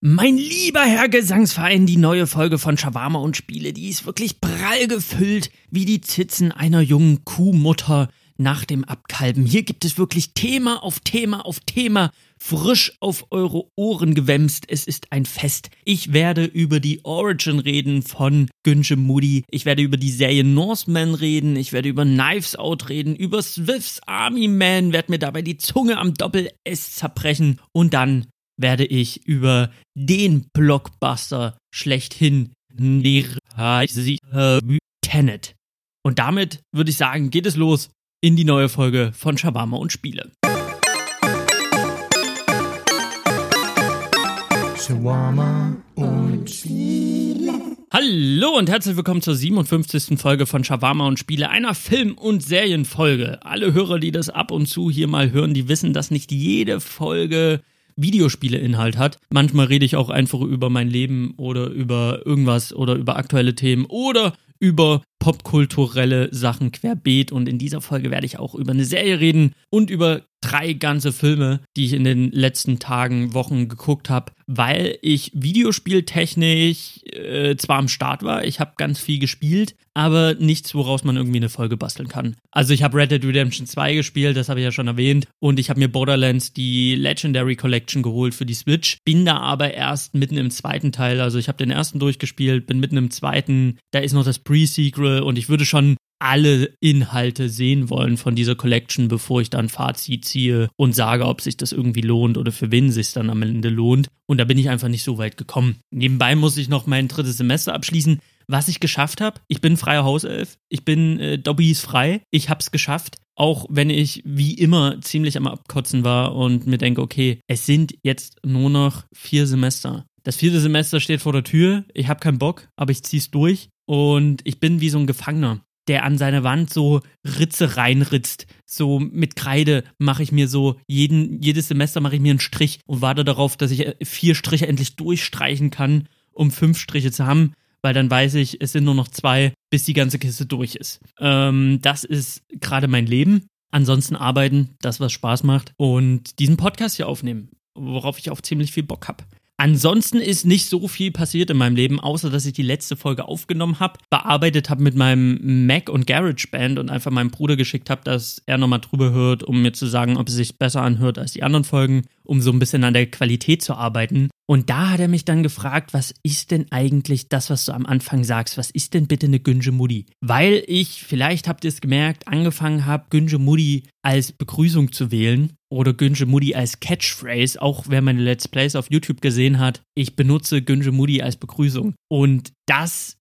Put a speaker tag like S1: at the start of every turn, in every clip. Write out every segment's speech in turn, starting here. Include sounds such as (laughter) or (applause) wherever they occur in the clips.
S1: Mein lieber Herr Gesangsverein, die neue Folge von Shawarma und Spiele, die ist wirklich prall gefüllt wie die Zitzen einer jungen Kuhmutter nach dem Abkalben. Hier gibt es wirklich Thema auf Thema auf Thema, frisch auf eure Ohren gewämst. Es ist ein Fest. Ich werde über die Origin reden von Günsche Moody. Ich werde über die Serie Norseman reden. Ich werde über Knives Out reden, über Swifts Army Man, werde mir dabei die Zunge am Doppel-S zerbrechen und dann werde ich über den Blockbuster schlechthin Tenet. Und damit würde ich sagen, geht es los in die neue Folge von Shawarma und Spiele. Shawarma und Spiele. Hallo und herzlich willkommen zur 57. Folge von Shawarma und Spiele, einer Film- und Serienfolge. Alle Hörer, die das ab und zu hier mal hören, die wissen, dass nicht jede Folge Videospiele-Inhalt hat. Manchmal rede ich auch einfach über mein Leben oder über irgendwas oder über aktuelle Themen oder über popkulturelle Sachen querbeet und in dieser Folge werde ich auch über eine Serie reden und über drei ganze Filme, die ich in den letzten Tagen, Wochen geguckt habe, weil ich videospieltechnisch äh, zwar am Start war, ich habe ganz viel gespielt, aber nichts, woraus man irgendwie eine Folge basteln kann. Also ich habe Red Dead Redemption 2 gespielt, das habe ich ja schon erwähnt, und ich habe mir Borderlands die Legendary Collection geholt für die Switch, bin da aber erst mitten im zweiten Teil, also ich habe den ersten durchgespielt, bin mitten im zweiten, da ist noch das Pre-Sequel und ich würde schon alle Inhalte sehen wollen von dieser Collection, bevor ich dann Fazit ziehe und sage, ob sich das irgendwie lohnt oder für wen sich dann am Ende lohnt. Und da bin ich einfach nicht so weit gekommen. Nebenbei muss ich noch mein drittes Semester abschließen. Was ich geschafft habe, ich bin freier Hauself, ich bin äh, Dobbys frei, ich hab's geschafft. Auch wenn ich wie immer ziemlich am Abkotzen war und mir denke, okay, es sind jetzt nur noch vier Semester. Das vierte Semester steht vor der Tür, ich habe keinen Bock, aber ich zieh's durch und ich bin wie so ein Gefangener der an seine Wand so Ritze reinritzt. So mit Kreide mache ich mir so, jeden, jedes Semester mache ich mir einen Strich und warte darauf, dass ich äh, vier Striche endlich durchstreichen kann, um fünf Striche zu haben, weil dann weiß ich, es sind nur noch zwei, bis die ganze Kiste durch ist. Ähm, das ist gerade mein Leben. Ansonsten arbeiten, das was Spaß macht und diesen Podcast hier aufnehmen, worauf ich auch ziemlich viel Bock habe. Ansonsten ist nicht so viel passiert in meinem Leben, außer dass ich die letzte Folge aufgenommen habe, bearbeitet habe mit meinem Mac und GarageBand und einfach meinem Bruder geschickt habe, dass er nochmal drüber hört, um mir zu sagen, ob es sich besser anhört als die anderen Folgen, um so ein bisschen an der Qualität zu arbeiten. Und da hat er mich dann gefragt, was ist denn eigentlich das, was du am Anfang sagst? Was ist denn bitte eine Günje Mutti? Weil ich, vielleicht habt ihr es gemerkt, angefangen habe, Günje Mutti als Begrüßung zu wählen oder Günje Mutti als Catchphrase, auch wer meine Let's Plays auf YouTube gesehen hat. Ich benutze Günje Mutti als Begrüßung. Und das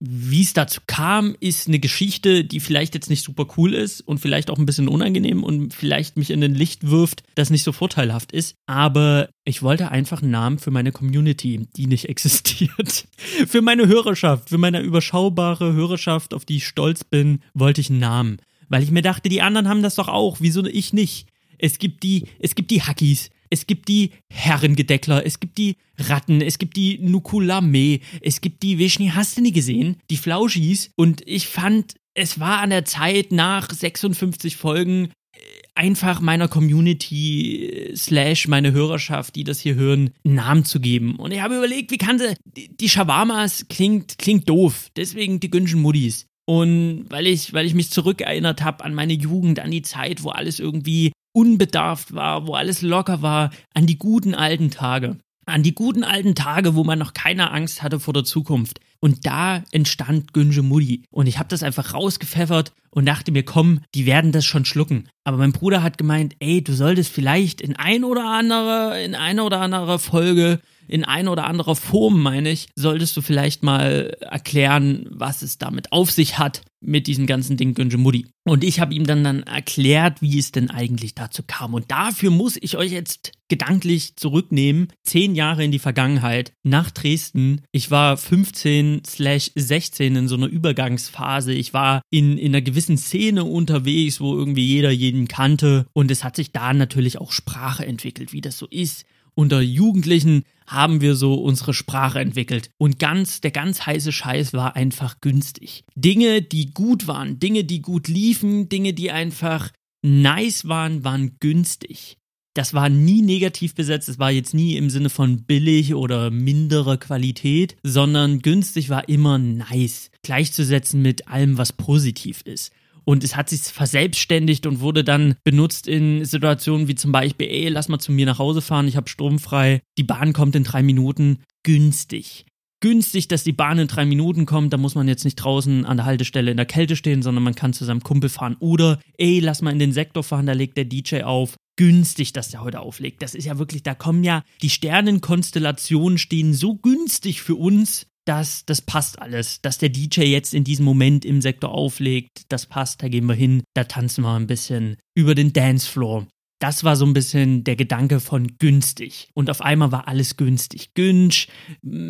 S1: wie es dazu kam, ist eine Geschichte, die vielleicht jetzt nicht super cool ist und vielleicht auch ein bisschen unangenehm und vielleicht mich in ein Licht wirft, das nicht so vorteilhaft ist. Aber ich wollte einfach einen Namen für meine Community, die nicht (laughs) existiert. für meine Hörerschaft, für meine überschaubare Hörerschaft, auf die ich stolz bin, wollte ich einen Namen. Weil ich mir dachte, die anderen haben das doch auch, wieso ich nicht? Es gibt die, es gibt die Hackies, es gibt die Herrengedeckler, es gibt die Ratten, es gibt die Nukulame, es gibt die Vishni, hast du nie gesehen? Die Flauschis. Und ich fand, es war an der Zeit nach 56 Folgen äh, einfach meiner Community äh, slash meine Hörerschaft, die das hier hören, einen Namen zu geben. Und ich habe überlegt, wie kann sie, die Shawarmas klingt, klingt doof. Deswegen die Günschen Muddis. Und weil ich, weil ich mich zurückerinnert habe an meine Jugend, an die Zeit, wo alles irgendwie unbedarft war, wo alles locker war, an die guten alten Tage. An die guten alten Tage, wo man noch keine Angst hatte vor der Zukunft. Und da entstand Günje Mutti. Und ich habe das einfach rausgepfeffert und dachte mir, komm, die werden das schon schlucken. Aber mein Bruder hat gemeint, ey, du solltest vielleicht in ein oder andere, in einer oder anderer Folge in ein oder anderer Form, meine ich, solltest du vielleicht mal erklären, was es damit auf sich hat mit diesem ganzen Ding Günje Mutti. Und ich habe ihm dann dann erklärt, wie es denn eigentlich dazu kam. Und dafür muss ich euch jetzt gedanklich zurücknehmen, zehn Jahre in die Vergangenheit, nach Dresden. Ich war 15 slash 16 in so einer Übergangsphase. Ich war in, in einer gewissen Szene unterwegs, wo irgendwie jeder jeden kannte. Und es hat sich da natürlich auch Sprache entwickelt, wie das so ist unter Jugendlichen haben wir so unsere Sprache entwickelt. Und ganz, der ganz heiße Scheiß war einfach günstig. Dinge, die gut waren, Dinge, die gut liefen, Dinge, die einfach nice waren, waren günstig. das war nie negativ besetzt, es war jetzt nie im Sinne von billig oder mindere Qualität, sondern günstig war immer nice, gleichzusetzen mit allem, was positiv ist. Und es hat sich verselbstständigt und wurde dann benutzt in Situationen wie zum Beispiel, ey, lass mal zu mir nach Hause fahren, ich habe Strom frei, die Bahn kommt in drei Minuten, günstig günstig, dass die Bahn in drei Minuten kommt. Da muss man jetzt nicht draußen an der Haltestelle in der Kälte stehen, sondern man kann zu seinem Kumpel fahren. Oder, ey, lass mal in den Sektor fahren, da legt der DJ auf. Günstig, dass der heute auflegt. Das ist ja wirklich, da kommen ja die Sternenkonstellationen stehen so günstig für uns, dass das passt alles. Dass der DJ jetzt in diesem Moment im Sektor auflegt, das passt, da gehen wir hin, da tanzen wir ein bisschen über den Dancefloor. Das war so ein bisschen der Gedanke von günstig. Und auf einmal war alles günstig. Günsch.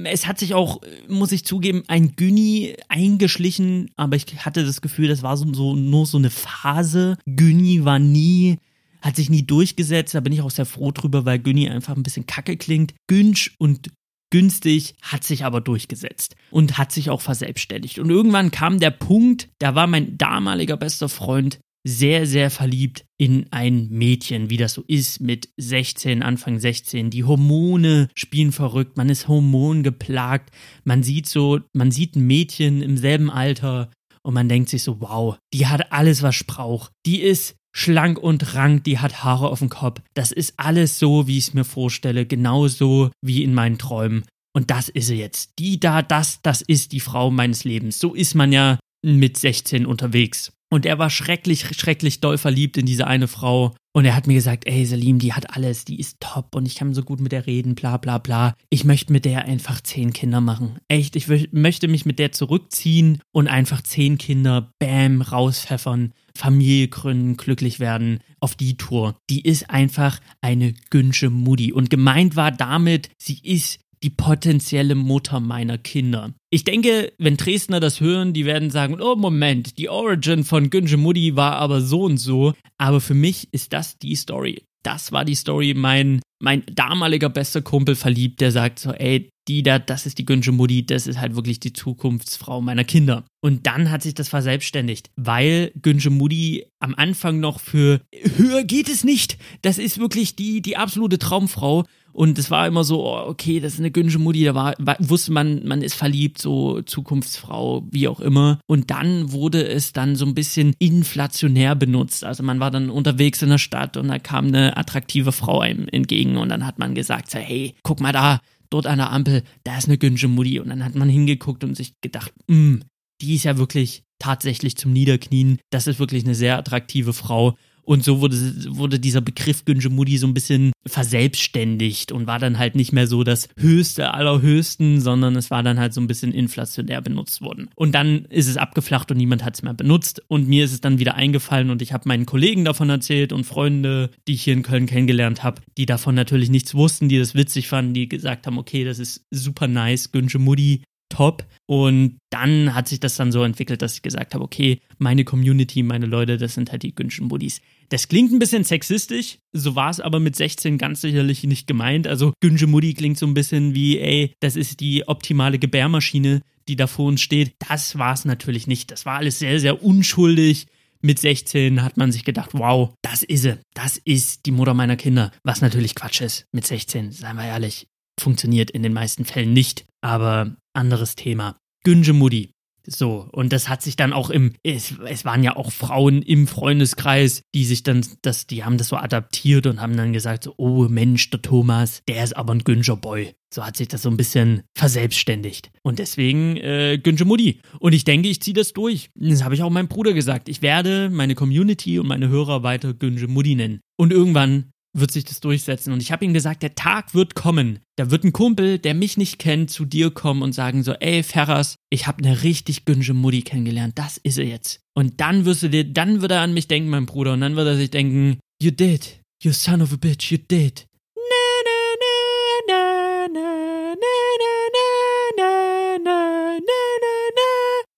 S1: Es hat sich auch, muss ich zugeben, ein Günni eingeschlichen, aber ich hatte das Gefühl, das war so, so nur so eine Phase. Günni war nie hat sich nie durchgesetzt, da bin ich auch sehr froh drüber, weil Günni einfach ein bisschen kacke klingt. Günsch und günstig, hat sich aber durchgesetzt und hat sich auch verselbstständigt. Und irgendwann kam der Punkt, da war mein damaliger bester Freund sehr, sehr verliebt in ein Mädchen, wie das so ist mit 16, Anfang 16. Die Hormone spielen verrückt, man ist hormongeplagt, man sieht so, man sieht ein Mädchen im selben Alter und man denkt sich so, wow, die hat alles, was ich. Die ist schlank und rank, die hat Haare auf dem Kopf. Das ist alles so, wie ich es mir vorstelle, genauso wie in meinen Träumen. Und das ist sie jetzt. Die da, das, das ist die Frau meines Lebens. So ist man ja mit 16 unterwegs. Und er war schrecklich, schrecklich doll verliebt in diese eine Frau. Und er hat mir gesagt, ey Salim, die hat alles, die ist top und ich kann so gut mit der reden, bla bla bla. Ich möchte mit der einfach zehn Kinder machen. Echt, ich möchte mich mit der zurückziehen und einfach zehn Kinder, bam, rauspfeffern, Familie gründen, glücklich werden, auf die Tour. Die ist einfach eine Günsche Mutti. Und gemeint war damit, sie ist die potenzielle Mutter meiner Kinder. Ich denke, wenn Dresdner das hören, die werden sagen, oh Moment, die Origin von Günje Muddy war aber so und so. Aber für mich ist das die Story. Das war die Story, mein, mein damaliger bester Kumpel verliebt, der sagt so, ey, die da, das ist die Günje Muddy, das ist halt wirklich die Zukunftsfrau meiner Kinder. Und dann hat sich das verselbstständigt, weil Günje Muddy am Anfang noch für höher geht es nicht. Das ist wirklich die, die absolute Traumfrau. Und es war immer so, oh, okay, das ist eine Günsche Mutti, da war, wusste man, man ist verliebt, so Zukunftsfrau, wie auch immer. Und dann wurde es dann so ein bisschen inflationär benutzt. Also man war dann unterwegs in der Stadt und da kam eine attraktive Frau einem entgegen und dann hat man gesagt, so, hey, guck mal da, dort an der Ampel, da ist eine Günsche Mutti. Und dann hat man hingeguckt und sich gedacht, mh, die ist ja wirklich tatsächlich zum Niederknien. Das ist wirklich eine sehr attraktive Frau. Und so wurde, wurde dieser Begriff Günjemudi so ein bisschen verselbstständigt und war dann halt nicht mehr so das Höchste aller Höchsten, sondern es war dann halt so ein bisschen inflationär benutzt worden. Und dann ist es abgeflacht und niemand hat es mehr benutzt. Und mir ist es dann wieder eingefallen und ich habe meinen Kollegen davon erzählt und Freunde, die ich hier in Köln kennengelernt habe, die davon natürlich nichts wussten, die das witzig fanden, die gesagt haben, okay, das ist super nice, Günjemudi top. Und dann hat sich das dann so entwickelt, dass ich gesagt habe, okay, meine Community, meine Leute, das sind halt die Günschen Buddies. Das klingt ein bisschen sexistisch, so war es aber mit 16 ganz sicherlich nicht gemeint. Also Günsche Mutti klingt so ein bisschen wie, ey, das ist die optimale Gebärmaschine, die da vor uns steht. Das war es natürlich nicht. Das war alles sehr, sehr unschuldig. Mit 16 hat man sich gedacht, wow, das ist sie. Das ist die Mutter meiner Kinder. Was natürlich Quatsch ist. Mit 16, seien wir ehrlich, funktioniert in den meisten Fällen nicht. Aber anderes Thema. Günje Mutti. So, und das hat sich dann auch im, es, es waren ja auch Frauen im Freundeskreis, die sich dann, das, die haben das so adaptiert und haben dann gesagt, so, oh Mensch, der Thomas, der ist aber ein Günscher Boy. So hat sich das so ein bisschen verselbstständigt. Und deswegen äh, Günsche Mutti. Und ich denke, ich ziehe das durch. Das habe ich auch meinem Bruder gesagt. Ich werde meine Community und meine Hörer weiter Günsche Mutti nennen. Und irgendwann wird sich das durchsetzen. Und ich habe ihm gesagt, der Tag wird kommen. Da wird ein Kumpel, der mich nicht kennt, zu dir kommen und sagen so, ey Ferras, ich habe eine richtig günsche Mutti kennengelernt. Das ist er jetzt. Und dann wirst du dir, dann wird er an mich denken, mein Bruder. Und dann wird er sich denken, you did. You son of a bitch, you did.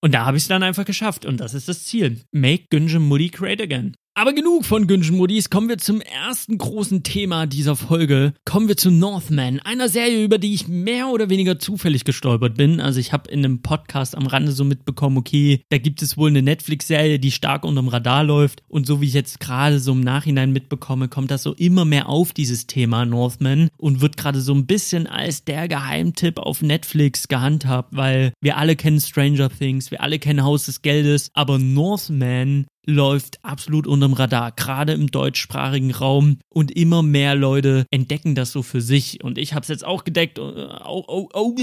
S1: Und da habe ich es dann einfach geschafft. Und das ist das Ziel. Make Günje Mutti great again. Aber genug von Günschen-Modis. Kommen wir zum ersten großen Thema dieser Folge. Kommen wir zu Northman, einer Serie, über die ich mehr oder weniger zufällig gestolpert bin. Also ich habe in einem Podcast am Rande so mitbekommen, okay, da gibt es wohl eine Netflix-Serie, die stark unterm Radar läuft. Und so wie ich jetzt gerade so im Nachhinein mitbekomme, kommt das so immer mehr auf dieses Thema Northman und wird gerade so ein bisschen als der Geheimtipp auf Netflix gehandhabt, weil wir alle kennen Stranger Things, wir alle kennen Haus des Geldes, aber Northman läuft absolut unterm Radar, gerade im deutschsprachigen Raum. Und immer mehr Leute entdecken das so für sich. Und ich habe es jetzt auch gedeckt, oh, oh, oh,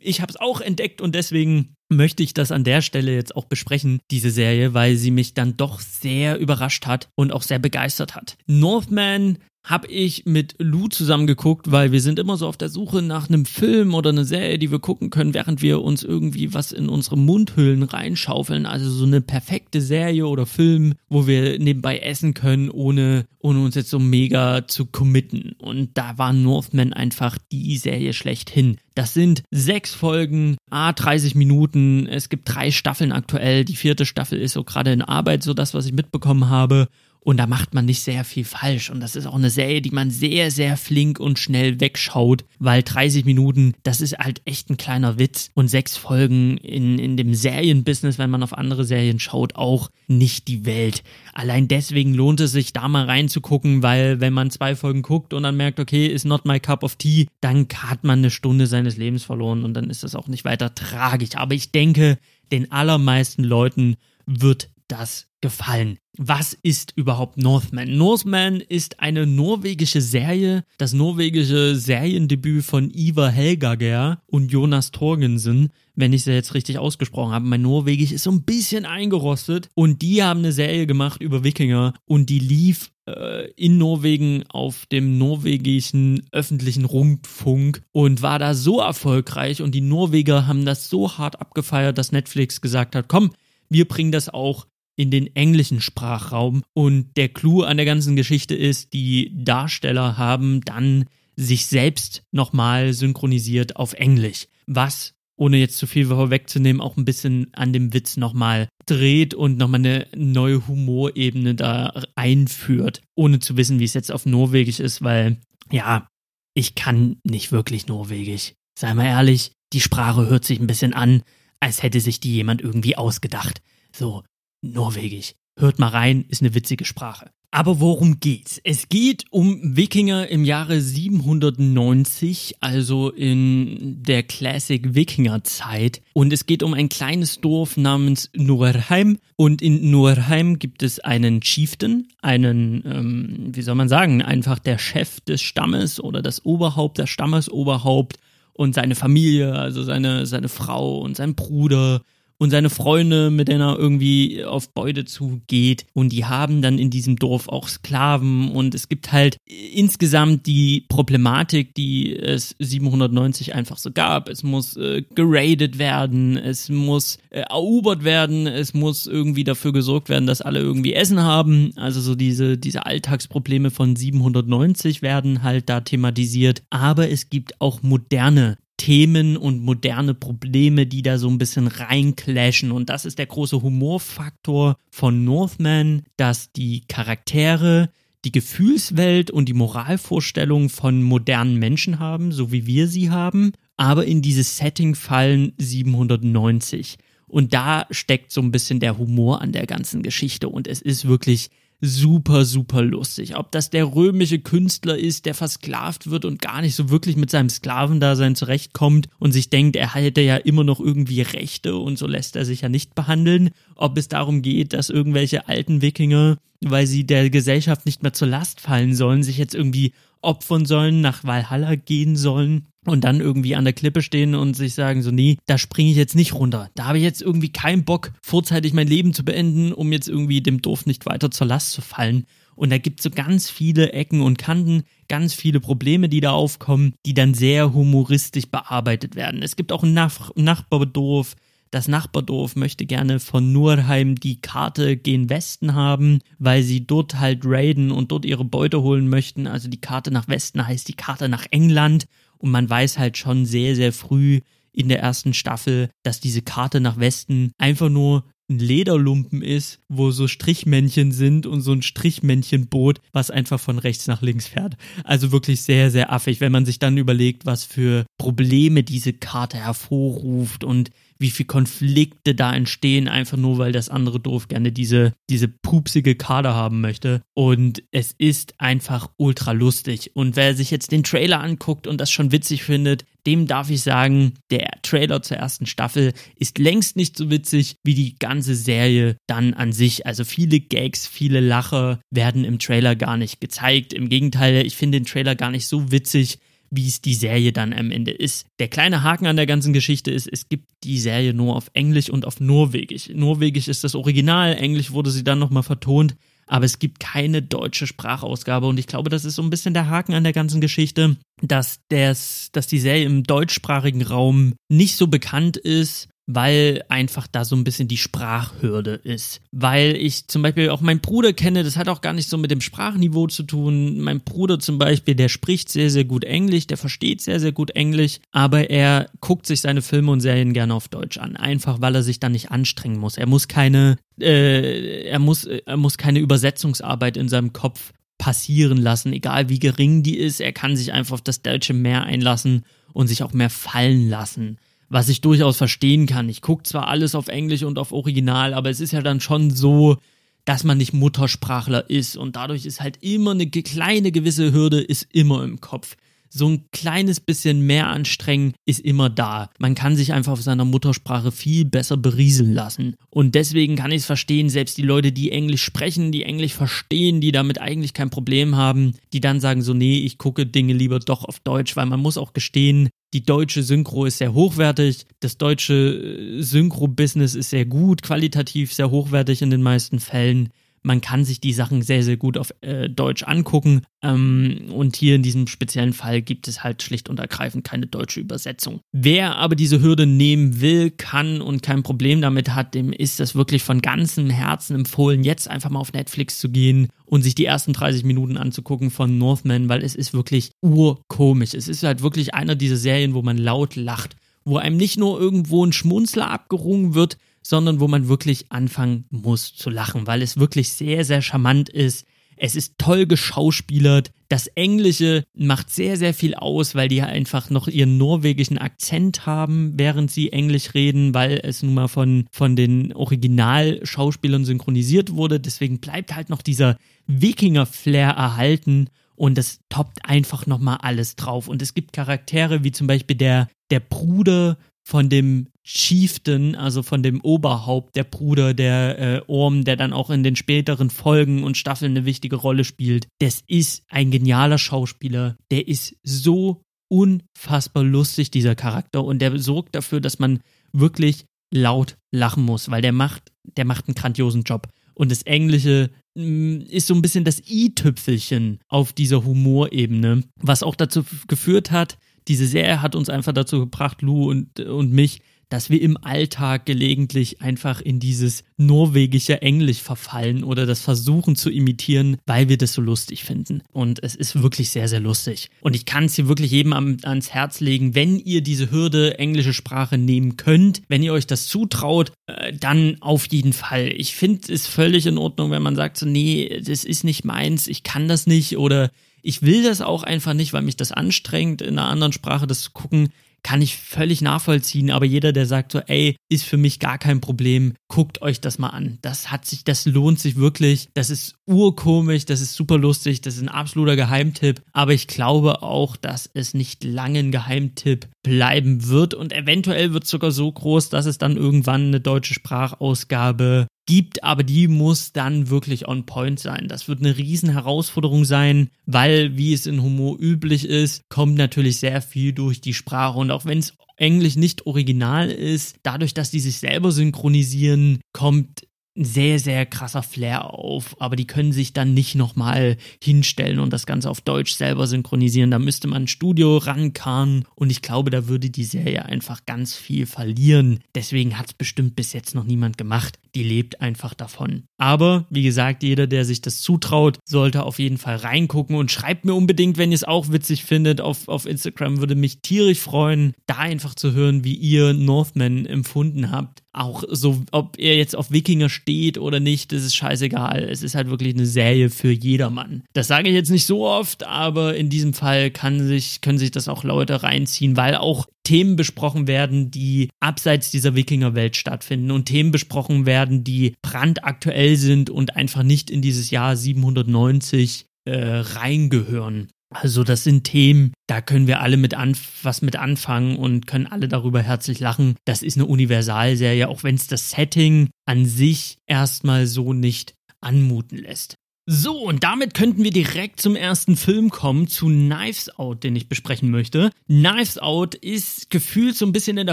S1: ich habe es auch entdeckt. Und deswegen möchte ich das an der Stelle jetzt auch besprechen, diese Serie, weil sie mich dann doch sehr überrascht hat und auch sehr begeistert hat. Northman habe ich mit Lou zusammen geguckt, weil wir sind immer so auf der Suche nach einem Film oder einer Serie, die wir gucken können, während wir uns irgendwie was in unsere Mundhüllen reinschaufeln. Also so eine perfekte Serie oder Film, wo wir nebenbei essen können, ohne, ohne uns jetzt so mega zu committen. Und da war Northman einfach die Serie schlechthin. Das sind sechs Folgen, a 30 Minuten. Es gibt drei Staffeln aktuell. Die vierte Staffel ist so gerade in Arbeit, so das, was ich mitbekommen habe. Und da macht man nicht sehr viel falsch. Und das ist auch eine Serie, die man sehr, sehr flink und schnell wegschaut, weil 30 Minuten, das ist halt echt ein kleiner Witz. Und sechs Folgen in, in dem Serienbusiness, wenn man auf andere Serien schaut, auch nicht die Welt. Allein deswegen lohnt es sich, da mal reinzugucken, weil wenn man zwei Folgen guckt und dann merkt, okay, ist not my cup of tea, dann hat man eine Stunde seines Lebens verloren und dann ist das auch nicht weiter tragisch. Aber ich denke, den allermeisten Leuten wird das gefallen. Was ist überhaupt Northman? Northman ist eine norwegische Serie, das norwegische Seriendebüt von Ivar Helgager und Jonas Torgensen, wenn ich sie jetzt richtig ausgesprochen habe. Mein Norwegisch ist so ein bisschen eingerostet und die haben eine Serie gemacht über Wikinger und die lief äh, in Norwegen auf dem norwegischen öffentlichen Rundfunk und war da so erfolgreich und die Norweger haben das so hart abgefeiert, dass Netflix gesagt hat, komm, wir bringen das auch in den englischen Sprachraum. Und der Clou an der ganzen Geschichte ist, die Darsteller haben dann sich selbst nochmal synchronisiert auf Englisch. Was, ohne jetzt zu viel vorwegzunehmen, auch ein bisschen an dem Witz nochmal dreht und nochmal eine neue Humorebene da einführt. Ohne zu wissen, wie es jetzt auf Norwegisch ist, weil, ja, ich kann nicht wirklich Norwegisch. Sei mal ehrlich, die Sprache hört sich ein bisschen an, als hätte sich die jemand irgendwie ausgedacht. So, Norwegisch. Hört mal rein, ist eine witzige Sprache. Aber worum geht's? Es geht um Wikinger im Jahre 790, also in der Classic Wikinger Zeit. Und es geht um ein kleines Dorf namens Norheim. Und in Norheim gibt es einen Chieftain, einen, ähm, wie soll man sagen, einfach der Chef des Stammes oder das Oberhaupt, das Stammesoberhaupt und seine Familie, also seine, seine Frau und sein Bruder und seine Freunde, mit denen er irgendwie auf Beute zugeht. Und die haben dann in diesem Dorf auch Sklaven. Und es gibt halt insgesamt die Problematik, die es 790 einfach so gab. Es muss äh, geradet werden, es muss äh, erobert werden, es muss irgendwie dafür gesorgt werden, dass alle irgendwie Essen haben. Also so diese, diese Alltagsprobleme von 790 werden halt da thematisiert. Aber es gibt auch moderne Themen und moderne Probleme, die da so ein bisschen reinclashen. Und das ist der große Humorfaktor von Northman, dass die Charaktere die Gefühlswelt und die Moralvorstellung von modernen Menschen haben, so wie wir sie haben, aber in dieses Setting fallen 790. Und da steckt so ein bisschen der Humor an der ganzen Geschichte. Und es ist wirklich super, super lustig. Ob das der römische Künstler ist, der versklavt wird und gar nicht so wirklich mit seinem Sklavendasein zurechtkommt und sich denkt, er hätte ja immer noch irgendwie Rechte und so lässt er sich ja nicht behandeln. Ob es darum geht, dass irgendwelche alten Wikinger, weil sie der Gesellschaft nicht mehr zur Last fallen sollen, sich jetzt irgendwie opfern sollen, nach Valhalla gehen sollen und dann irgendwie an der Klippe stehen und sich sagen so, nee, da springe ich jetzt nicht runter. Da habe ich jetzt irgendwie keinen Bock, vorzeitig mein Leben zu beenden, um jetzt irgendwie dem Dorf nicht weiter zur Last zu fallen. Und da gibt es so ganz viele Ecken und Kanten, ganz viele Probleme, die da aufkommen, die dann sehr humoristisch bearbeitet werden. Es gibt auch ein Nach Nachbardorf, das Nachbardorf möchte gerne von Nurheim die Karte gen Westen haben, weil sie dort halt raiden und dort ihre Beute holen möchten. Also die Karte nach Westen heißt die Karte nach England. Und man weiß halt schon sehr, sehr früh in der ersten Staffel, dass diese Karte nach Westen einfach nur ein Lederlumpen ist, wo so Strichmännchen sind und so ein Strichmännchenboot, was einfach von rechts nach links fährt. Also wirklich sehr, sehr affig, wenn man sich dann überlegt, was für Probleme diese Karte hervorruft und wie viel Konflikte da entstehen, einfach nur weil das andere doof gerne diese, diese pupsige Kader haben möchte. Und es ist einfach ultra lustig. Und wer sich jetzt den Trailer anguckt und das schon witzig findet, dem darf ich sagen, der Trailer zur ersten Staffel ist längst nicht so witzig wie die ganze Serie dann an sich. Also viele Gags, viele Lacher werden im Trailer gar nicht gezeigt. Im Gegenteil, ich finde den Trailer gar nicht so witzig, wie es die Serie dann am Ende ist. Der kleine Haken an der ganzen Geschichte ist, es gibt die Serie nur auf Englisch und auf Norwegisch. Norwegisch ist das Original, Englisch wurde sie dann nochmal vertont, aber es gibt keine deutsche Sprachausgabe und ich glaube, das ist so ein bisschen der Haken an der ganzen Geschichte, dass, des, dass die Serie im deutschsprachigen Raum nicht so bekannt ist weil einfach da so ein bisschen die Sprachhürde ist. Weil ich zum Beispiel auch meinen Bruder kenne, das hat auch gar nicht so mit dem Sprachniveau zu tun. Mein Bruder zum Beispiel, der spricht sehr, sehr gut Englisch, der versteht sehr, sehr gut Englisch, aber er guckt sich seine Filme und Serien gerne auf Deutsch an. Einfach weil er sich dann nicht anstrengen muss. Er muss keine, äh, er muss, er muss keine Übersetzungsarbeit in seinem Kopf passieren lassen, egal wie gering die ist. Er kann sich einfach auf das Deutsche mehr einlassen und sich auch mehr fallen lassen was ich durchaus verstehen kann. Ich gucke zwar alles auf Englisch und auf Original, aber es ist ja dann schon so, dass man nicht Muttersprachler ist und dadurch ist halt immer eine kleine gewisse Hürde ist immer im Kopf so ein kleines bisschen mehr anstrengen ist immer da. Man kann sich einfach auf seiner Muttersprache viel besser berieseln lassen. Und deswegen kann ich es verstehen, selbst die Leute, die Englisch sprechen, die Englisch verstehen, die damit eigentlich kein Problem haben, die dann sagen so, nee, ich gucke Dinge lieber doch auf Deutsch, weil man muss auch gestehen, die deutsche Synchro ist sehr hochwertig, das deutsche äh, Synchro-Business ist sehr gut, qualitativ sehr hochwertig in den meisten Fällen man kann sich die Sachen sehr, sehr gut auf äh, Deutsch angucken. Ähm, und hier in diesem speziellen Fall gibt es halt schlicht und ergreifend keine deutsche Übersetzung. Wer aber diese Hürde nehmen will, kann und kein Problem damit hat, dem ist das wirklich von ganzem Herzen empfohlen, jetzt einfach mal auf Netflix zu gehen und sich die ersten 30 Minuten anzugucken von Northman, weil es ist wirklich urkomisch. Es ist halt wirklich einer dieser Serien, wo man laut lacht wo einem nicht nur irgendwo ein Schmunzler abgerungen wird, sondern wo man wirklich anfangen muss zu lachen, weil es wirklich sehr, sehr charmant ist. Es ist toll geschauspielert. Das Englische macht sehr, sehr viel aus, weil die einfach noch ihren norwegischen Akzent haben, während sie Englisch reden, weil es nun mal von, von den Originalschauspielern synchronisiert wurde. Deswegen bleibt halt noch dieser Wikinger-Flair erhalten und das toppt einfach nochmal alles drauf. Und es gibt Charaktere wie zum Beispiel der, der Bruder von dem Chieftain, also von dem Oberhaupt, der Bruder der äh, Orm, der dann auch in den späteren Folgen und Staffeln eine wichtige Rolle spielt. Das ist ein genialer Schauspieler. Der ist so unfassbar lustig, dieser Charakter. Und der sorgt dafür, dass man wirklich laut lachen muss, weil der macht, der macht einen grandiosen Job. Und das Englische mm, ist so ein bisschen das i-Tüpfelchen auf dieser Humorebene, was auch dazu geführt hat, diese Serie hat uns einfach dazu gebracht, Lou und, und mich, dass wir im Alltag gelegentlich einfach in dieses norwegische Englisch verfallen oder das versuchen zu imitieren, weil wir das so lustig finden. Und es ist wirklich sehr, sehr lustig. Und ich kann es hier wirklich jedem am, ans Herz legen, wenn ihr diese Hürde englische Sprache nehmen könnt, wenn ihr euch das zutraut, äh, dann auf jeden Fall. Ich finde es völlig in Ordnung, wenn man sagt so, nee, das ist nicht meins, ich kann das nicht oder ich will das auch einfach nicht, weil mich das anstrengt, in einer anderen Sprache das zu gucken kann ich völlig nachvollziehen, aber jeder, der sagt so, ey, ist für mich gar kein Problem, guckt euch das mal an. Das hat sich, das lohnt sich wirklich. Das ist urkomisch, das ist super lustig, das ist ein absoluter Geheimtipp, aber ich glaube auch, dass es nicht lange ein Geheimtipp bleiben wird und eventuell wird es sogar so groß, dass es dann irgendwann eine deutsche Sprachausgabe gibt, aber die muss dann wirklich on point sein. Das wird eine riesen Herausforderung sein, weil, wie es in Humor üblich ist, kommt natürlich sehr viel durch die Sprache und auch wenn es Englisch nicht original ist, dadurch, dass die sich selber synchronisieren, kommt ein sehr, sehr krasser Flair auf, aber die können sich dann nicht nochmal hinstellen und das Ganze auf Deutsch selber synchronisieren. Da müsste man ein Studio rankarren und ich glaube, da würde die Serie einfach ganz viel verlieren. Deswegen hat es bestimmt bis jetzt noch niemand gemacht. Die lebt einfach davon. Aber wie gesagt, jeder, der sich das zutraut, sollte auf jeden Fall reingucken und schreibt mir unbedingt, wenn ihr es auch witzig findet, auf, auf Instagram würde mich tierisch freuen, da einfach zu hören, wie ihr Northman empfunden habt. Auch so, ob er jetzt auf Wikinger steht oder nicht, das ist scheißegal. Es ist halt wirklich eine Serie für jedermann. Das sage ich jetzt nicht so oft, aber in diesem Fall kann sich, können sich das auch Leute reinziehen, weil auch Themen besprochen werden, die abseits dieser Wikingerwelt stattfinden und Themen besprochen werden, die brandaktuell sind und einfach nicht in dieses Jahr 790 äh, reingehören. Also das sind Themen, da können wir alle mit was mit anfangen und können alle darüber herzlich lachen. Das ist eine Universalserie, auch wenn es das Setting an sich erstmal so nicht anmuten lässt. So, und damit könnten wir direkt zum ersten Film kommen, zu Knives Out, den ich besprechen möchte. Knives Out ist gefühlt so ein bisschen in der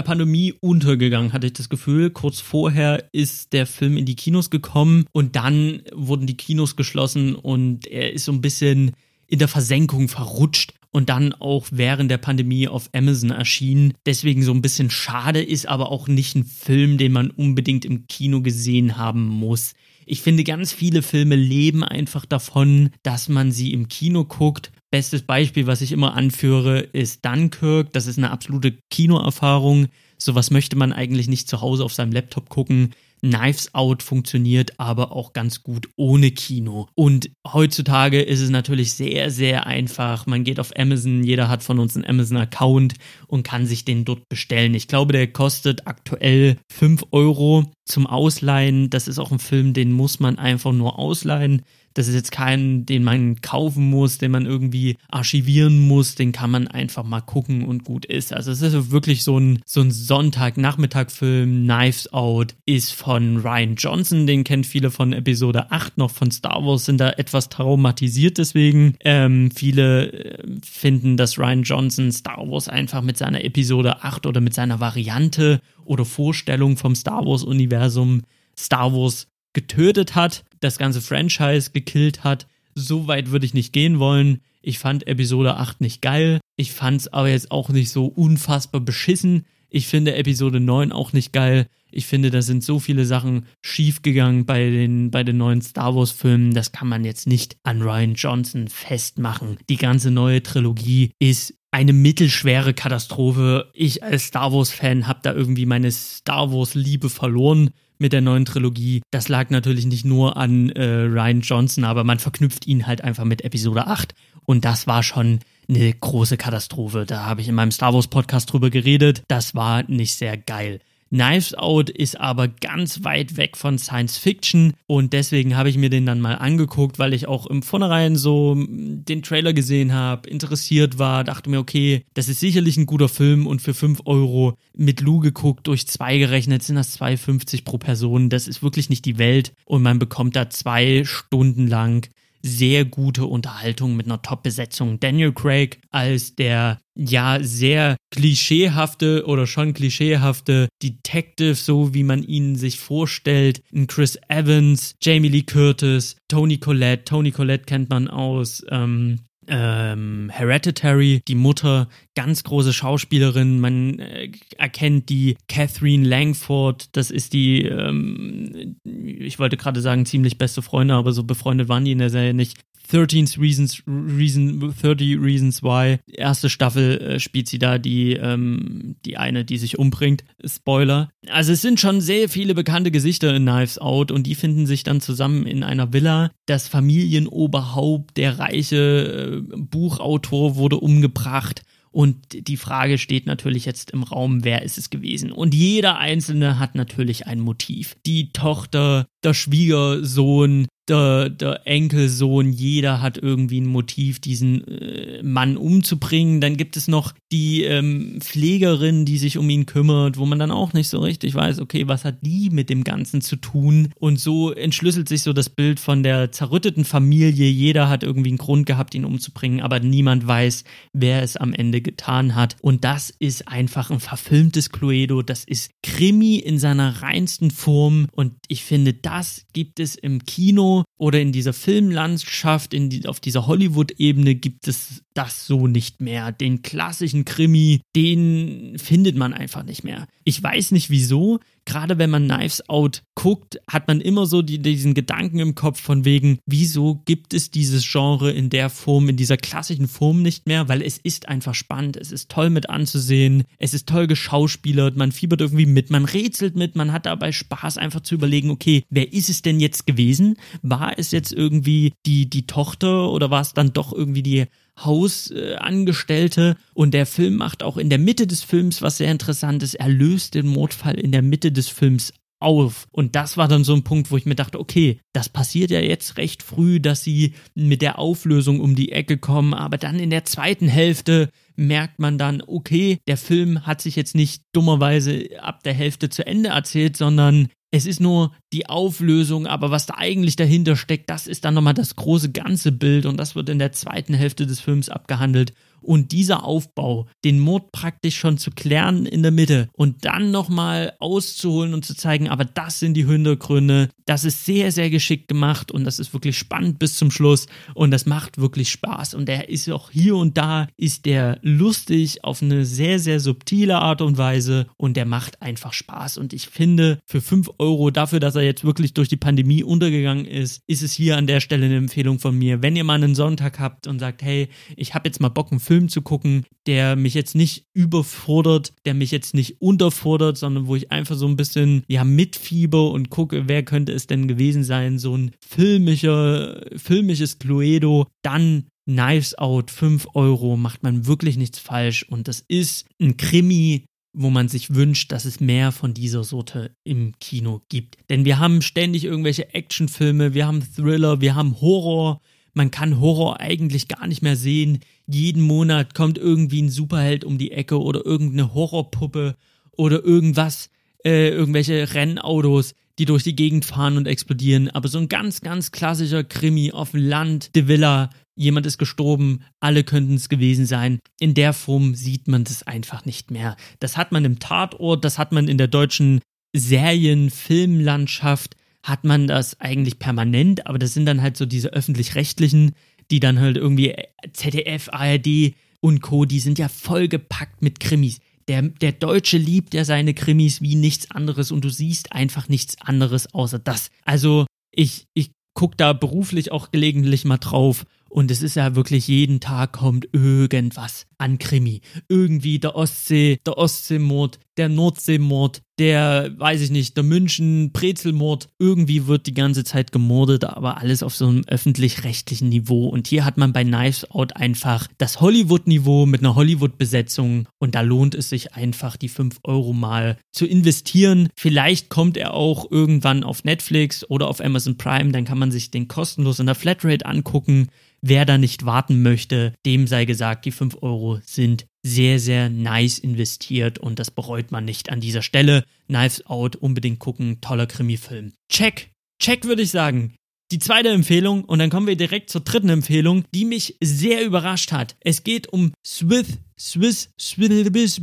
S1: Pandemie untergegangen, hatte ich das Gefühl. Kurz vorher ist der Film in die Kinos gekommen und dann wurden die Kinos geschlossen und er ist so ein bisschen in der Versenkung verrutscht und dann auch während der Pandemie auf Amazon erschienen. Deswegen so ein bisschen schade, ist aber auch nicht ein Film, den man unbedingt im Kino gesehen haben muss. Ich finde, ganz viele Filme leben einfach davon, dass man sie im Kino guckt. Bestes Beispiel, was ich immer anführe, ist Dunkirk. Das ist eine absolute Kinoerfahrung. Sowas möchte man eigentlich nicht zu Hause auf seinem Laptop gucken. Knives Out funktioniert aber auch ganz gut ohne Kino. Und heutzutage ist es natürlich sehr, sehr einfach. Man geht auf Amazon, jeder hat von uns einen Amazon-Account und kann sich den dort bestellen. Ich glaube, der kostet aktuell 5 Euro zum Ausleihen. Das ist auch ein Film, den muss man einfach nur ausleihen. Das ist jetzt kein, den man kaufen muss, den man irgendwie archivieren muss, den kann man einfach mal gucken und gut ist. Also es ist wirklich so ein, so ein Sonntagnachmittag-Film. Knives Out ist von Ryan Johnson, den kennt viele von Episode 8 noch von Star Wars, sind da etwas traumatisiert deswegen. Ähm, viele äh, finden, dass Ryan Johnson Star Wars einfach mit seiner Episode 8 oder mit seiner Variante oder Vorstellung vom Star Wars-Universum Star Wars getötet hat, das ganze Franchise gekillt hat. So weit würde ich nicht gehen wollen. Ich fand Episode 8 nicht geil. Ich fand es aber jetzt auch nicht so unfassbar beschissen. Ich finde Episode 9 auch nicht geil. Ich finde, da sind so viele Sachen schiefgegangen bei den, bei den neuen Star Wars-Filmen. Das kann man jetzt nicht an Ryan Johnson festmachen. Die ganze neue Trilogie ist eine mittelschwere Katastrophe. Ich als Star Wars-Fan habe da irgendwie meine Star Wars-Liebe verloren mit der neuen Trilogie. Das lag natürlich nicht nur an äh, Ryan Johnson, aber man verknüpft ihn halt einfach mit Episode 8 und das war schon eine große Katastrophe. Da habe ich in meinem Star Wars Podcast drüber geredet. Das war nicht sehr geil. Knives Out ist aber ganz weit weg von Science Fiction und deswegen habe ich mir den dann mal angeguckt, weil ich auch im Vornherein so den Trailer gesehen habe, interessiert war, dachte mir, okay, das ist sicherlich ein guter Film und für 5 Euro mit Lou geguckt, durch zwei gerechnet sind das 2,50 pro Person. Das ist wirklich nicht die Welt und man bekommt da zwei Stunden lang sehr gute Unterhaltung mit einer Top-Besetzung. Daniel Craig als der ja sehr klischeehafte oder schon klischeehafte Detective, so wie man ihn sich vorstellt. Chris Evans, Jamie Lee Curtis, Tony Collette. Tony Collette kennt man aus ähm, ähm, Hereditary, die Mutter, ganz große Schauspielerin. Man äh, erkennt die Catherine Langford, das ist die, ähm, ich wollte gerade sagen, ziemlich beste Freunde, aber so befreundet waren die in der Serie nicht. 13 Reasons, Reason, 30 Reasons Why. Erste Staffel äh, spielt sie da die, ähm, die eine, die sich umbringt. Spoiler. Also es sind schon sehr viele bekannte Gesichter in Knives Out und die finden sich dann zusammen in einer Villa. Das Familienoberhaupt, der reiche äh, Buchautor wurde umgebracht. Und die Frage steht natürlich jetzt im Raum, wer ist es gewesen? Und jeder Einzelne hat natürlich ein Motiv. Die Tochter, der Schwiegersohn, der, der Enkelsohn, jeder hat irgendwie ein Motiv, diesen äh, Mann umzubringen. Dann gibt es noch die ähm, Pflegerin, die sich um ihn kümmert, wo man dann auch nicht so richtig weiß, okay, was hat die mit dem Ganzen zu tun? Und so entschlüsselt sich so das Bild von der zerrütteten Familie. Jeder hat irgendwie einen Grund gehabt, ihn umzubringen, aber niemand weiß, wer es am Ende getan hat. Und das ist einfach ein verfilmtes Cluedo. Das ist Krimi in seiner reinsten Form. Und ich finde, das gibt es im Kino oder in dieser Filmlandschaft, in die, auf dieser Hollywood-Ebene gibt es das so nicht mehr. Den klassischen Krimi, den findet man einfach nicht mehr. Ich weiß nicht wieso. Gerade wenn man Knives Out guckt, hat man immer so die, diesen Gedanken im Kopf von wegen, wieso gibt es dieses Genre in der Form, in dieser klassischen Form nicht mehr? Weil es ist einfach spannend, es ist toll mit anzusehen, es ist toll geschauspielert, man fiebert irgendwie mit, man rätselt mit, man hat dabei Spaß, einfach zu überlegen, okay, wer ist es denn jetzt gewesen? War es jetzt irgendwie die, die Tochter oder war es dann doch irgendwie die Hausangestellte. und der Film macht auch in der Mitte des Films was sehr interessantes. Er löst den Mordfall in der Mitte des Films auf. Und das war dann so ein Punkt, wo ich mir dachte, okay, das passiert ja jetzt recht früh, dass sie mit der Auflösung um die Ecke kommen, aber dann in der zweiten Hälfte merkt man dann, okay, der Film hat sich jetzt nicht dummerweise ab der Hälfte zu Ende erzählt, sondern es ist nur die Auflösung, aber was da eigentlich dahinter steckt, das ist dann nochmal das große ganze Bild und das wird in der zweiten Hälfte des Films abgehandelt. Und dieser Aufbau, den Mord praktisch schon zu klären in der Mitte und dann nochmal auszuholen und zu zeigen, aber das sind die Hintergründe, das ist sehr, sehr geschickt gemacht und das ist wirklich spannend bis zum Schluss und das macht wirklich Spaß. Und der ist auch hier und da, ist der lustig auf eine sehr, sehr subtile Art und Weise und der macht einfach Spaß. Und ich finde, für 5 Euro dafür, dass er jetzt wirklich durch die Pandemie untergegangen ist, ist es hier an der Stelle eine Empfehlung von mir. Wenn ihr mal einen Sonntag habt und sagt, hey, ich habe jetzt mal Bock, einen Film zu gucken, der mich jetzt nicht überfordert, der mich jetzt nicht unterfordert, sondern wo ich einfach so ein bisschen ja mitfieber und gucke, wer könnte es denn gewesen sein, so ein filmischer, filmisches Cluedo, dann Knives Out, 5 Euro, macht man wirklich nichts falsch und das ist ein Krimi, wo man sich wünscht, dass es mehr von dieser Sorte im Kino gibt. Denn wir haben ständig irgendwelche Actionfilme, wir haben Thriller, wir haben Horror, man kann Horror eigentlich gar nicht mehr sehen. Jeden Monat kommt irgendwie ein Superheld um die Ecke oder irgendeine Horrorpuppe oder irgendwas, äh, irgendwelche Rennautos, die durch die Gegend fahren und explodieren. Aber so ein ganz, ganz klassischer Krimi auf dem Land, De Villa, jemand ist gestorben, alle könnten es gewesen sein. In der Form sieht man das einfach nicht mehr. Das hat man im Tatort, das hat man in der deutschen Serien-, Filmlandschaft hat man das eigentlich permanent, aber das sind dann halt so diese öffentlich-rechtlichen, die dann halt irgendwie ZDF, ARD und Co., die sind ja vollgepackt mit Krimis. Der, der Deutsche liebt ja seine Krimis wie nichts anderes und du siehst einfach nichts anderes außer das. Also ich, ich gucke da beruflich auch gelegentlich mal drauf und es ist ja wirklich jeden Tag kommt irgendwas an Krimi. Irgendwie der Ostsee, der Ostseemord, der Nordseemord, der, weiß ich nicht, der München-Brezelmord. Irgendwie wird die ganze Zeit gemordet, aber alles auf so einem öffentlich-rechtlichen Niveau. Und hier hat man bei Knives Out einfach das Hollywood-Niveau mit einer Hollywood-Besetzung. Und da lohnt es sich einfach, die 5 Euro mal zu investieren. Vielleicht kommt er auch irgendwann auf Netflix oder auf Amazon Prime, dann kann man sich den kostenlos in der Flatrate angucken. Wer da nicht warten möchte, dem sei gesagt, die 5 Euro sind sehr, sehr nice investiert und das bereut man nicht an dieser Stelle. Knives Out, unbedingt gucken, toller Krimi-Film. Check, check würde ich sagen. Die zweite Empfehlung und dann kommen wir direkt zur dritten Empfehlung, die mich sehr überrascht hat. Es geht um Swiss, Swiss, Swiss,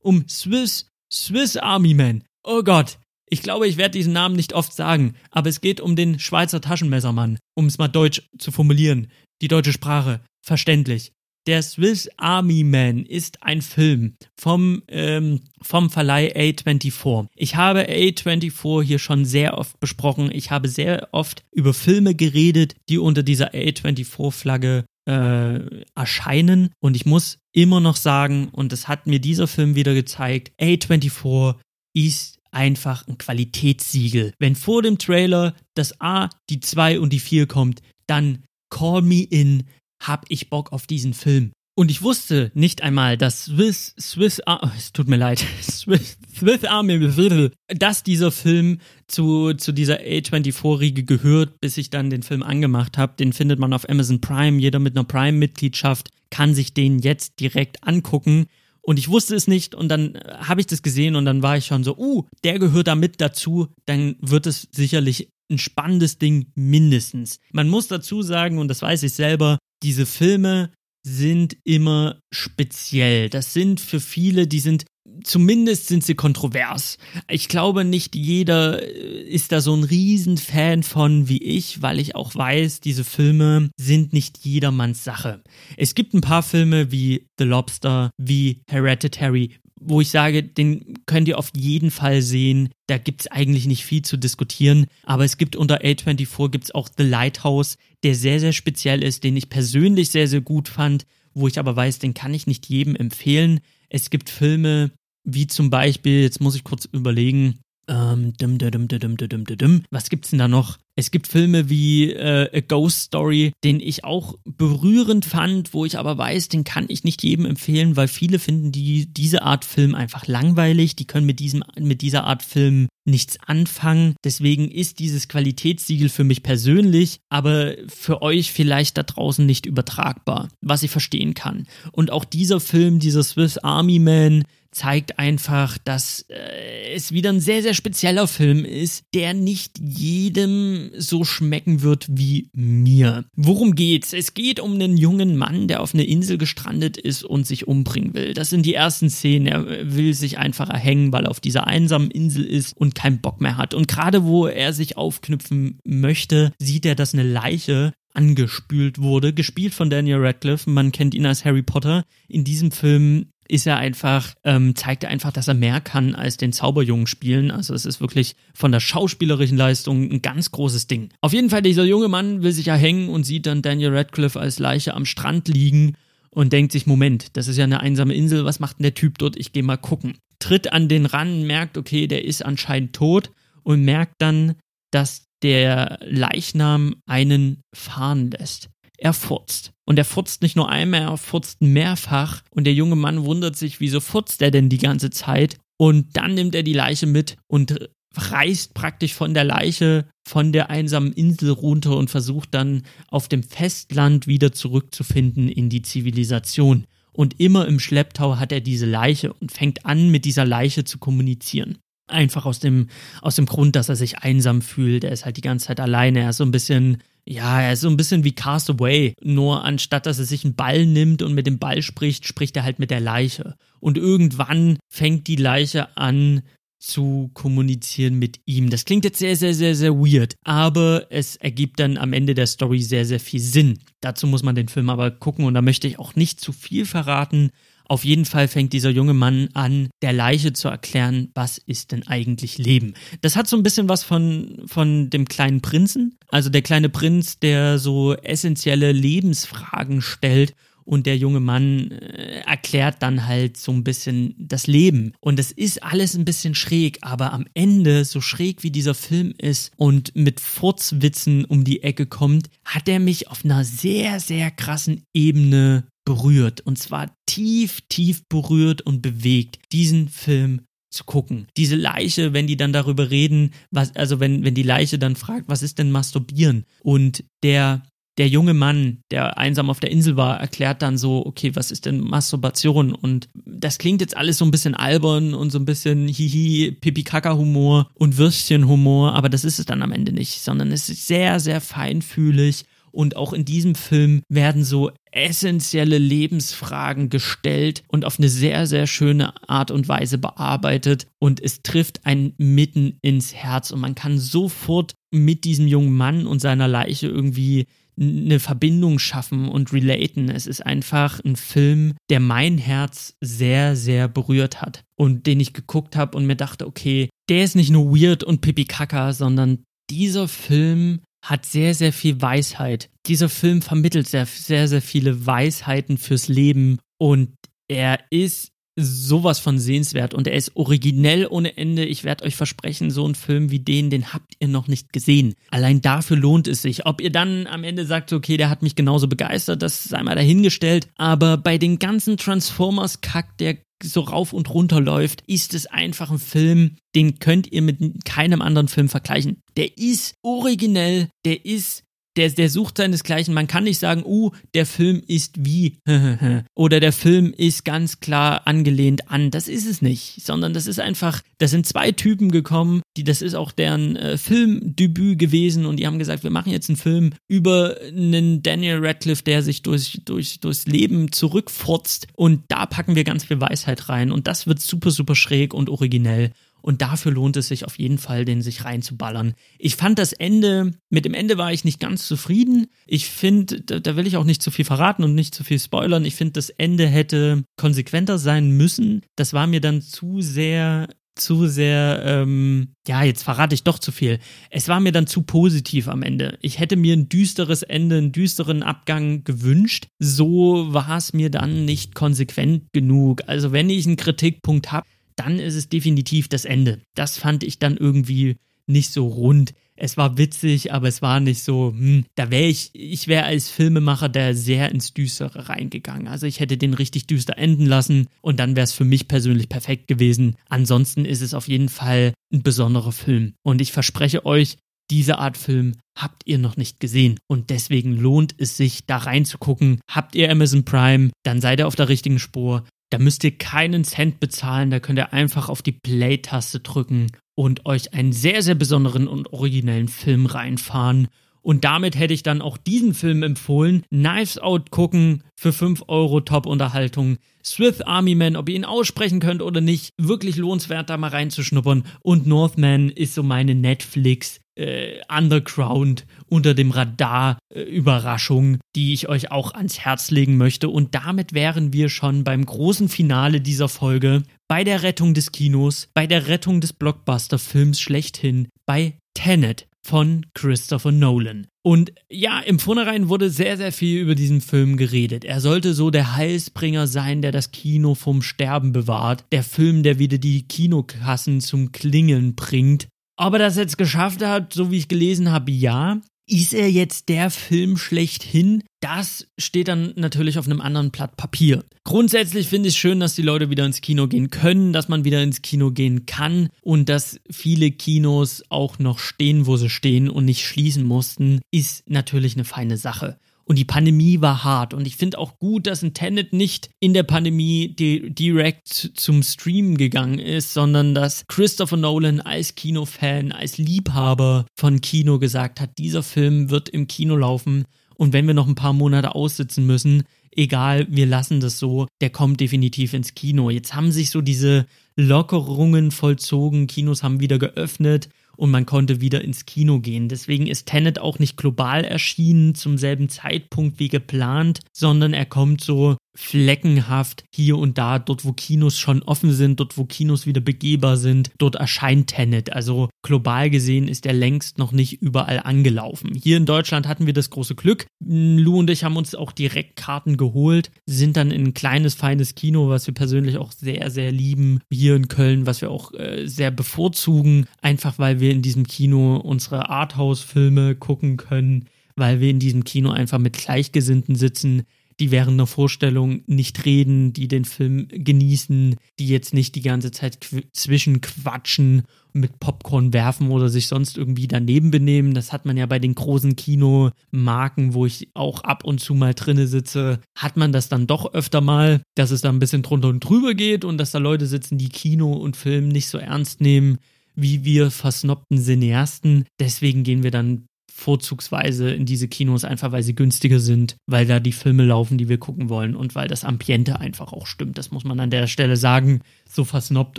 S1: um Swiss, Swiss Army Man. Oh Gott, ich glaube, ich werde diesen Namen nicht oft sagen, aber es geht um den Schweizer Taschenmessermann, um es mal deutsch zu formulieren. Die deutsche Sprache. Verständlich. Der Swiss Army Man ist ein Film vom, ähm, vom Verleih A24. Ich habe A24 hier schon sehr oft besprochen. Ich habe sehr oft über Filme geredet, die unter dieser A24-Flagge äh, erscheinen. Und ich muss immer noch sagen, und das hat mir dieser Film wieder gezeigt, A24 ist einfach ein Qualitätssiegel. Wenn vor dem Trailer das A, die 2 und die 4 kommt, dann Call Me In, hab ich Bock auf diesen Film. Und ich wusste nicht einmal, dass Swiss, Swiss, oh, es tut mir leid, (laughs) Swiss, Swiss Army, dass dieser Film zu, zu dieser A24-Riege gehört, bis ich dann den Film angemacht habe. Den findet man auf Amazon Prime. Jeder mit einer Prime-Mitgliedschaft kann sich den jetzt direkt angucken. Und ich wusste es nicht und dann äh, habe ich das gesehen und dann war ich schon so, uh, der gehört da mit dazu, dann wird es sicherlich ein spannendes Ding mindestens. Man muss dazu sagen, und das weiß ich selber, diese Filme sind immer speziell. Das sind für viele, die sind zumindest sind sie kontrovers. Ich glaube, nicht jeder äh, ist da so ein Riesenfan von wie ich, weil ich auch weiß, diese Filme sind nicht jedermanns Sache. Es gibt ein paar Filme wie The Lobster, wie Hereditary, wo ich sage, den könnt ihr auf jeden Fall sehen. Da gibt's eigentlich nicht viel zu diskutieren. Aber es gibt unter A24 gibt's auch The Lighthouse, der sehr, sehr speziell ist, den ich persönlich sehr, sehr gut fand, wo ich aber weiß, den kann ich nicht jedem empfehlen. Es gibt Filme wie zum Beispiel, jetzt muss ich kurz überlegen, ähm, dum, dum, dum, Was gibt's denn da noch? Es gibt Filme wie äh, A Ghost Story, den ich auch berührend fand, wo ich aber weiß, den kann ich nicht jedem empfehlen, weil viele finden die diese Art Film einfach langweilig. Die können mit diesem mit dieser Art Film nichts anfangen. Deswegen ist dieses Qualitätssiegel für mich persönlich, aber für euch vielleicht da draußen nicht übertragbar, was ich verstehen kann. Und auch dieser Film, dieser Swiss Army Man, zeigt einfach, dass äh, es wieder ein sehr, sehr spezieller Film ist, der nicht jedem so schmecken wird wie mir. Worum geht's? Es geht um einen jungen Mann, der auf einer Insel gestrandet ist und sich umbringen will. Das sind die ersten Szenen. Er will sich einfach erhängen, weil er auf dieser einsamen Insel ist und keinen Bock mehr hat. Und gerade wo er sich aufknüpfen möchte, sieht er, dass eine Leiche angespült wurde, gespielt von Daniel Radcliffe. Man kennt ihn als Harry Potter. In diesem Film ist er einfach, ähm, zeigt er einfach, dass er mehr kann als den Zauberjungen spielen. Also es ist wirklich von der schauspielerischen Leistung ein ganz großes Ding. Auf jeden Fall, dieser junge Mann will sich erhängen und sieht dann Daniel Radcliffe als Leiche am Strand liegen und denkt sich, Moment, das ist ja eine einsame Insel, was macht denn der Typ dort? Ich gehe mal gucken. Tritt an den Ran, merkt, okay, der ist anscheinend tot und merkt dann, dass der Leichnam einen fahren lässt er furzt. Und er furzt nicht nur einmal, er furzt mehrfach. Und der junge Mann wundert sich, wieso furzt er denn die ganze Zeit? Und dann nimmt er die Leiche mit und reist praktisch von der Leiche von der einsamen Insel runter und versucht dann auf dem Festland wieder zurückzufinden in die Zivilisation. Und immer im Schlepptau hat er diese Leiche und fängt an, mit dieser Leiche zu kommunizieren. Einfach aus dem, aus dem Grund, dass er sich einsam fühlt. Er ist halt die ganze Zeit alleine. Er ist so ein bisschen ja, er ist so ein bisschen wie Cast Away. Nur anstatt dass er sich einen Ball nimmt und mit dem Ball spricht, spricht er halt mit der Leiche. Und irgendwann fängt die Leiche an zu kommunizieren mit ihm. Das klingt jetzt sehr, sehr, sehr, sehr weird, aber es ergibt dann am Ende der Story sehr, sehr viel Sinn. Dazu muss man den Film aber gucken und da möchte ich auch nicht zu viel verraten. Auf jeden Fall fängt dieser junge Mann an, der Leiche zu erklären, was ist denn eigentlich Leben. Das hat so ein bisschen was von, von dem kleinen Prinzen. Also der kleine Prinz, der so essentielle Lebensfragen stellt und der junge Mann äh, erklärt dann halt so ein bisschen das Leben. Und es ist alles ein bisschen schräg, aber am Ende, so schräg wie dieser Film ist und mit Furzwitzen um die Ecke kommt, hat er mich auf einer sehr, sehr krassen Ebene berührt. Und zwar tief, tief berührt und bewegt, diesen Film zu gucken. Diese Leiche, wenn die dann darüber reden, was, also wenn, wenn die Leiche dann fragt, was ist denn Masturbieren? Und der, der junge Mann, der einsam auf der Insel war, erklärt dann so, okay, was ist denn Masturbation? Und das klingt jetzt alles so ein bisschen albern und so ein bisschen hihi, Pipi-Kaka-Humor und Würstchen-Humor, aber das ist es dann am Ende nicht, sondern es ist sehr, sehr feinfühlig und auch in diesem Film werden so essentielle Lebensfragen gestellt und auf eine sehr, sehr schöne Art und Weise bearbeitet. Und es trifft einen mitten ins Herz. Und man kann sofort mit diesem jungen Mann und seiner Leiche irgendwie eine Verbindung schaffen und relaten. Es ist einfach ein Film, der mein Herz sehr, sehr berührt hat und den ich geguckt habe und mir dachte, okay, der ist nicht nur weird und pipi kaka, sondern dieser Film hat sehr, sehr viel Weisheit. Dieser Film vermittelt sehr, sehr, sehr viele Weisheiten fürs Leben und er ist sowas von sehenswert und er ist originell ohne Ende. Ich werde euch versprechen, so einen Film wie den, den habt ihr noch nicht gesehen. Allein dafür lohnt es sich. Ob ihr dann am Ende sagt, okay, der hat mich genauso begeistert, das sei mal dahingestellt. Aber bei den ganzen Transformers-Kack, der so rauf und runter läuft, ist es einfach ein Film, den könnt ihr mit keinem anderen Film vergleichen. Der ist originell, der ist der, der sucht seinesgleichen. Man kann nicht sagen, uh, der Film ist wie (laughs) oder der Film ist ganz klar angelehnt an. Das ist es nicht, sondern das ist einfach, da sind zwei Typen gekommen, die, das ist auch deren äh, Filmdebüt gewesen und die haben gesagt, wir machen jetzt einen Film über einen Daniel Radcliffe, der sich durch, durch, durchs Leben zurückfurzt und da packen wir ganz viel Weisheit rein und das wird super, super schräg und originell. Und dafür lohnt es sich auf jeden Fall, den sich reinzuballern. Ich fand das Ende, mit dem Ende war ich nicht ganz zufrieden. Ich finde, da, da, will ich auch nicht zu viel verraten und nicht zu viel spoilern. Ich finde, das Ende hätte konsequenter sein müssen. Das war mir dann zu sehr zu sehr, ähm, ja, jetzt verrate ich doch zu viel. Es war mir dann zu positiv am Ende. Ich hätte mir ein düsteres Ende, einen düsteren Abgang gewünscht. So war es mir dann nicht konsequent genug. Also wenn ich einen Kritikpunkt habe, dann ist es definitiv das Ende. Das fand ich dann irgendwie nicht so rund. Es war witzig, aber es war nicht so, hm, da wäre ich, ich wäre als Filmemacher da sehr ins Düstere reingegangen. Also ich hätte den richtig düster enden lassen und dann wäre es für mich persönlich perfekt gewesen. Ansonsten ist es auf jeden Fall ein besonderer Film. Und ich verspreche euch, diese Art Film habt ihr noch nicht gesehen und deswegen lohnt es sich da reinzugucken. Habt ihr Amazon Prime, dann seid ihr auf der richtigen Spur. Da müsst ihr keinen Cent bezahlen, da könnt ihr einfach auf die Play-Taste drücken und euch einen sehr, sehr besonderen und originellen Film reinfahren. Und damit hätte ich dann auch diesen Film empfohlen. Knives Out gucken für 5 Euro Top-Unterhaltung. Swift Army Man, ob ihr ihn aussprechen könnt oder nicht, wirklich lohnenswert, da mal reinzuschnuppern. Und Northman ist so meine Netflix äh, Underground unter dem Radar äh, Überraschung, die ich euch auch ans Herz legen möchte. Und damit wären wir schon beim großen Finale dieser Folge, bei der Rettung des Kinos, bei der Rettung des Blockbuster-Films schlechthin, bei Tenet von Christopher Nolan. Und ja, im Vornherein wurde sehr, sehr viel über diesen Film geredet. Er sollte so der Heilsbringer sein, der das Kino vom Sterben bewahrt. Der Film, der wieder die Kinokassen zum Klingeln bringt. Ob er das jetzt geschafft hat, so wie ich gelesen habe, ja. Ist er jetzt der Film schlechthin? Das steht dann natürlich auf einem anderen Blatt Papier. Grundsätzlich finde ich es schön, dass die Leute wieder ins Kino gehen können, dass man wieder ins Kino gehen kann und dass viele Kinos auch noch stehen, wo sie stehen und nicht schließen mussten, ist natürlich eine feine Sache. Und die Pandemie war hart. Und ich finde auch gut, dass ein Tenet nicht in der Pandemie di direkt zum Stream gegangen ist, sondern dass Christopher Nolan als Kinofan, als Liebhaber von Kino gesagt hat, dieser Film wird im Kino laufen. Und wenn wir noch ein paar Monate aussitzen müssen, egal, wir lassen das so, der kommt definitiv ins Kino. Jetzt haben sich so diese Lockerungen vollzogen, Kinos haben wieder geöffnet und man konnte wieder ins Kino gehen. Deswegen ist Tenet auch nicht global erschienen zum selben Zeitpunkt wie geplant, sondern er kommt so fleckenhaft hier und da, dort wo Kinos schon offen sind, dort wo Kinos wieder begehbar sind, dort erscheint Tenet. Also global gesehen ist er längst noch nicht überall angelaufen. Hier in Deutschland hatten wir das große Glück. Lou und ich haben uns auch direkt Karten geholt, sind dann in ein kleines, feines Kino, was wir persönlich auch sehr, sehr lieben, hier in Köln, was wir auch äh, sehr bevorzugen, einfach weil wir in diesem Kino unsere Arthouse-Filme gucken können weil wir in diesem Kino einfach mit Gleichgesinnten sitzen, die während einer Vorstellung nicht reden, die den Film genießen, die jetzt nicht die ganze Zeit qu zwischenquatschen, mit Popcorn werfen oder sich sonst irgendwie daneben benehmen. Das hat man ja bei den großen Kinomarken, wo ich auch ab und zu mal drinne sitze, hat man das dann doch öfter mal, dass es da ein bisschen drunter und drüber geht und dass da Leute sitzen, die Kino und Film nicht so ernst nehmen wie wir versnobten Cineasten. Deswegen gehen wir dann vorzugsweise in diese Kinos, einfach weil sie günstiger sind, weil da die Filme laufen, die wir gucken wollen und weil das Ambiente einfach auch stimmt. Das muss man an der Stelle sagen. So versnobbt